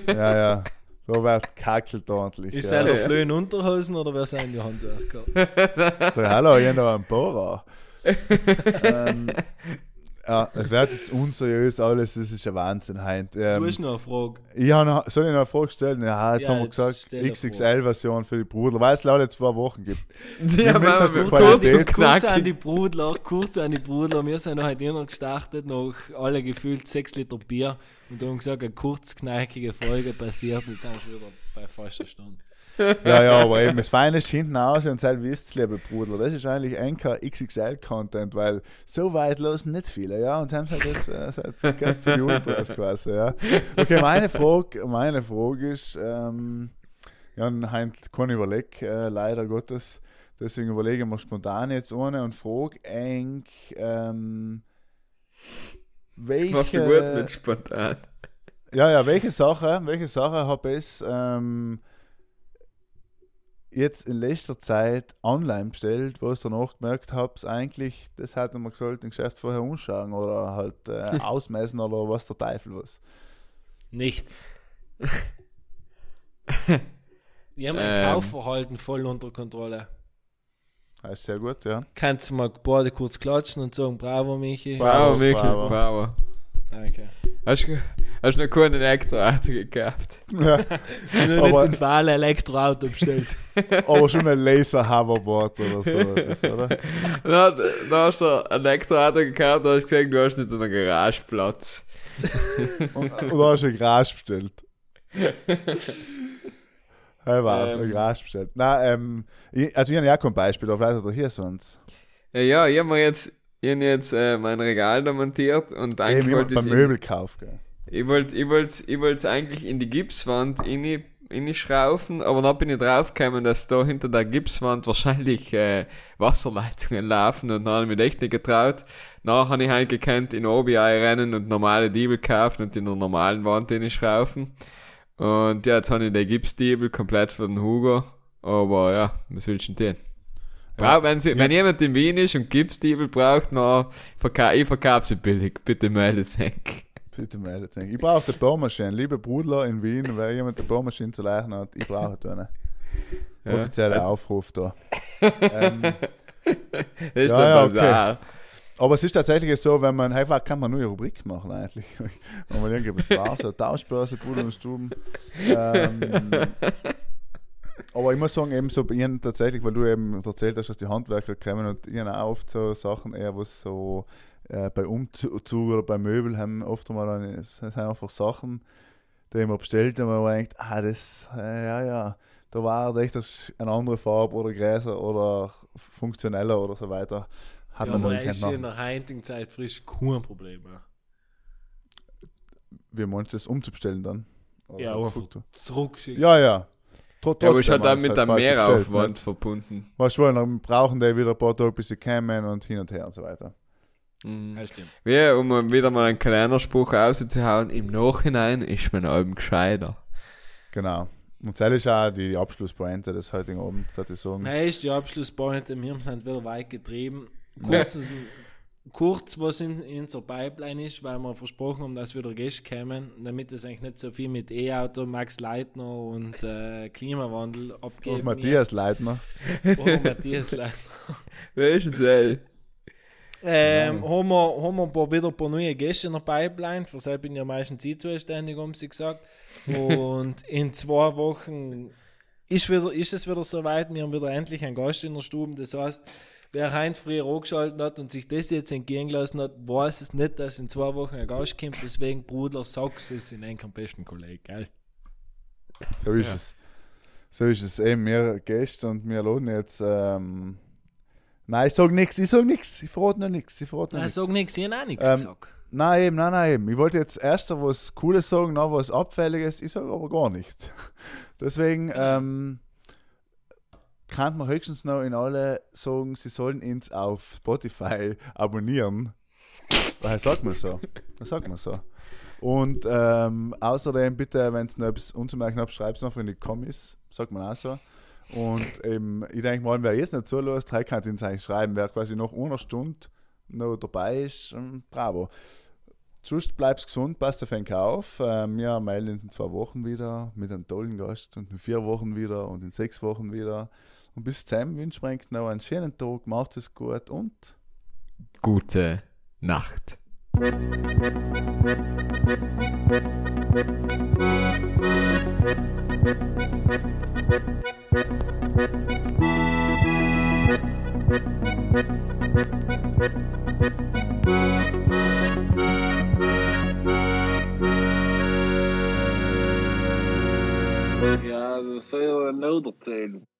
Ja, ja. Da wird kackelt ordentlich. Ist ja. er der Ja. Flöhe in Unterhosen oder wer sind die Handwerker? Hallo, ich habe noch einen Bohrer. Ähm, ja, es wird jetzt unseriös alles, das ist ein Wahnsinn heute. Du Ähm, hast noch eine Frage. ich habe noch, soll ich noch eine Frage stellen? Ja, jetzt Ja, haben wir jetzt gesagt, stell eine XXL-Version für die Brudler, weil es leider zwei Wochen gibt. Ja, du die kurz Kurz an die Brudler, kurz an die Brudler. Wir sind heute immer gestartet, noch alle gefühlt 6 Liter Bier und haben gesagt, eine kurz knackige Folge passiert. Jetzt sind wir schon wieder bei fast einer Stunde. Ja, ja, aber eben, das Feine ist hinten aus und seid wisst, liebe Brudler, das ist eigentlich ein XXL-Content, weil so weit losen nicht viele, ja, und haben halt das, äh, ganz zu die Ultras quasi, ja. Okay, meine Frage, meine Frage ist, ähm, ja, heint kein Überleg, äh, leider Gottes, deswegen überlege ich mir spontan jetzt ohne und frage eng, ähm, Das welche, machst du gut mit spontan. ja, ja, welche Sache, welche Sache habe ich ähm, jetzt in letzter Zeit online bestellt, wo ich danach gemerkt habe, eigentlich, das hätte man gesagt, im Geschäft vorher umschauen oder halt äh, ausmessen oder was der Teufel was. Nichts. Ich habe mein Ähm. Kaufverhalten voll unter Kontrolle. Das ist sehr gut, ja. Kannst du mal beide kurz klatschen und sagen, bravo Michi? Bravo, Bravo, Michael, bravo. bravo. Danke. Hast du hast du noch keinen Elektroauto gekauft? ja Ich habe Aber- nicht ein Fahle Elektroauto bestellt. aber schon ein Laser-Hoverboard oder so, etwas, oder? Na, da hast du ein Elektroauto gekauft, da hast du gesagt, du hast nicht so einen Garageplatz. Und, und da hast du ein Gras bestellt. Hey, was? Ähm. ein Gras bestellt. Nein, ähm, ich, also ich habe ja kein Beispiel, aber vielleicht hat er hier sonst. Ja, ja, ich habe mir jetzt, ich hab jetzt äh, mein Regal da montiert und eigentlich wollte ich beim Möbelkauf, gell. Ich wollte ich wollte ich wollte eigentlich in die Gipswand inni schraufen, aber dann bin ich draufgekommen, dass da hinter der Gipswand wahrscheinlich äh, Wasserleitungen laufen und dann habe ich mich echt nicht getraut. Nachher habe ich halt gekannt, in OBI rennen und normale Diebel kaufen und in der normalen Wand schraufen. Und ja, jetzt habe ich den Gipsdiebel komplett für den Hugo. Aber ja, was willst du denn? Ja. Wenn, sie, wenn jemand in Wien ist und Gipsdiebel braucht, verka ich verkaufe sie billig. Bitte meldet sich. Bitte meldet sich. Ich brauche eine Bohrmaschine. Liebe Brudler in Wien, wer jemand eine Bohrmaschine zu leichen hat, ich brauche eine. Ja. Offizieller Aufruf da. ähm, Das ist Ja, der ja, okay. Aber es ist tatsächlich so, wenn man einfach kann man nur eine Rubrik machen eigentlich. wenn man irgendwas braucht, so Tauschbörse, Bruder und Stuben. Ähm, aber ich muss sagen, eben so bei ihnen tatsächlich, weil du eben erzählt hast, dass die Handwerker kommen und ihnen auch oft so Sachen eher, was so äh, bei Umzug oder bei Möbel haben oft mal dann, das sind einfach Sachen, die man bestellt und man denkt, ah, das, äh, ja, ja, da war echt das eine andere Farbe oder größer oder funktioneller oder so weiter. Hat Ja, man aber ist in der heutigen Zeit frisch kein Problem mehr. Wie meinst du das umzubestellen dann? Oder Ja, zurückschicken. Ja, ja. Tr- Ja, aber ich trotzdem, halt auch es mit halt einem Mehraufwand bestellt, verbunden. Weißt du, dann brauchen die wieder ein paar Tage, bis sie kommen und hin und her und so weiter. Mhm. Ja, stimmt. Wie, um mal wieder mal einen Kalenderspruch rauszuhauen, im Nachhinein ist mein Album gescheiter. Genau. Und das ist auch die Abschlusspointe des heutigen Abends, sollte ich sagen. Nein, ist die Abschlusspointe. Wir sind wieder weit getrieben. Kurz, kurz was in, in unserer Pipeline ist, weil wir versprochen haben, dass wieder Gäste kommen, damit es eigentlich nicht so viel mit E-Auto, Max Leitner und äh, Klimawandel Und Matthias ist. Leitner. Oh, Matthias Leitner. Wer ist es, ey? Ähm, haben, wir, haben wir ein paar, wieder ein paar neue Gäste in der Pipeline. Für das bin ich ja meistens ich zuständig, haben sie gesagt. Und in zwei Wochen ist, wieder, ist es wieder soweit. Wir haben wieder endlich einen Gast in der Stube. Das heißt, wer Heinz früher angeschaltet hat und sich das jetzt entgegengelassen hat, weiß es nicht, dass in zwei Wochen ein Gast kommt. Deswegen, Bruder, sag's es in einem besten Kollegen, gell? So ist es. So ist es. Eben, wir Gäste und wir laden jetzt. Ähm, nein, ich sag nichts, ich sag nichts. Ich verrate noch nichts. Ich verrate noch Nein, nichts. sag nichts, ich habe auch nichts Ähm, gesagt. Nein, eben, nein, nein, eben. Ich wollte jetzt erst was Cooles sagen, noch was Abfälliges. Ich sage aber gar nicht. Deswegen ähm, kann man höchstens noch in alle sagen, sie sollen uns auf Spotify abonnieren. Daher sagt man so. Das sagt man so. Und ähm, außerdem bitte, wenn es noch etwas unzumerken habt, schreibt es noch in die Kommis. Sagt man auch so. Und eben, ich denke mal, wer jetzt nicht zulässt, drei kann uns eigentlich schreiben. Wer quasi noch einer Stunde noch dabei ist, ähm, bravo. Sonst bleibst gesund, passt auf den auf. Ähm, wir melden uns in zwei Wochen wieder mit einem tollen Gast und in vier Wochen wieder und in sechs Wochen wieder. Und bis dahin wünsche ich euch noch einen schönen Tag, macht es gut und Gute Nacht. Ja, dat je nou erzählen.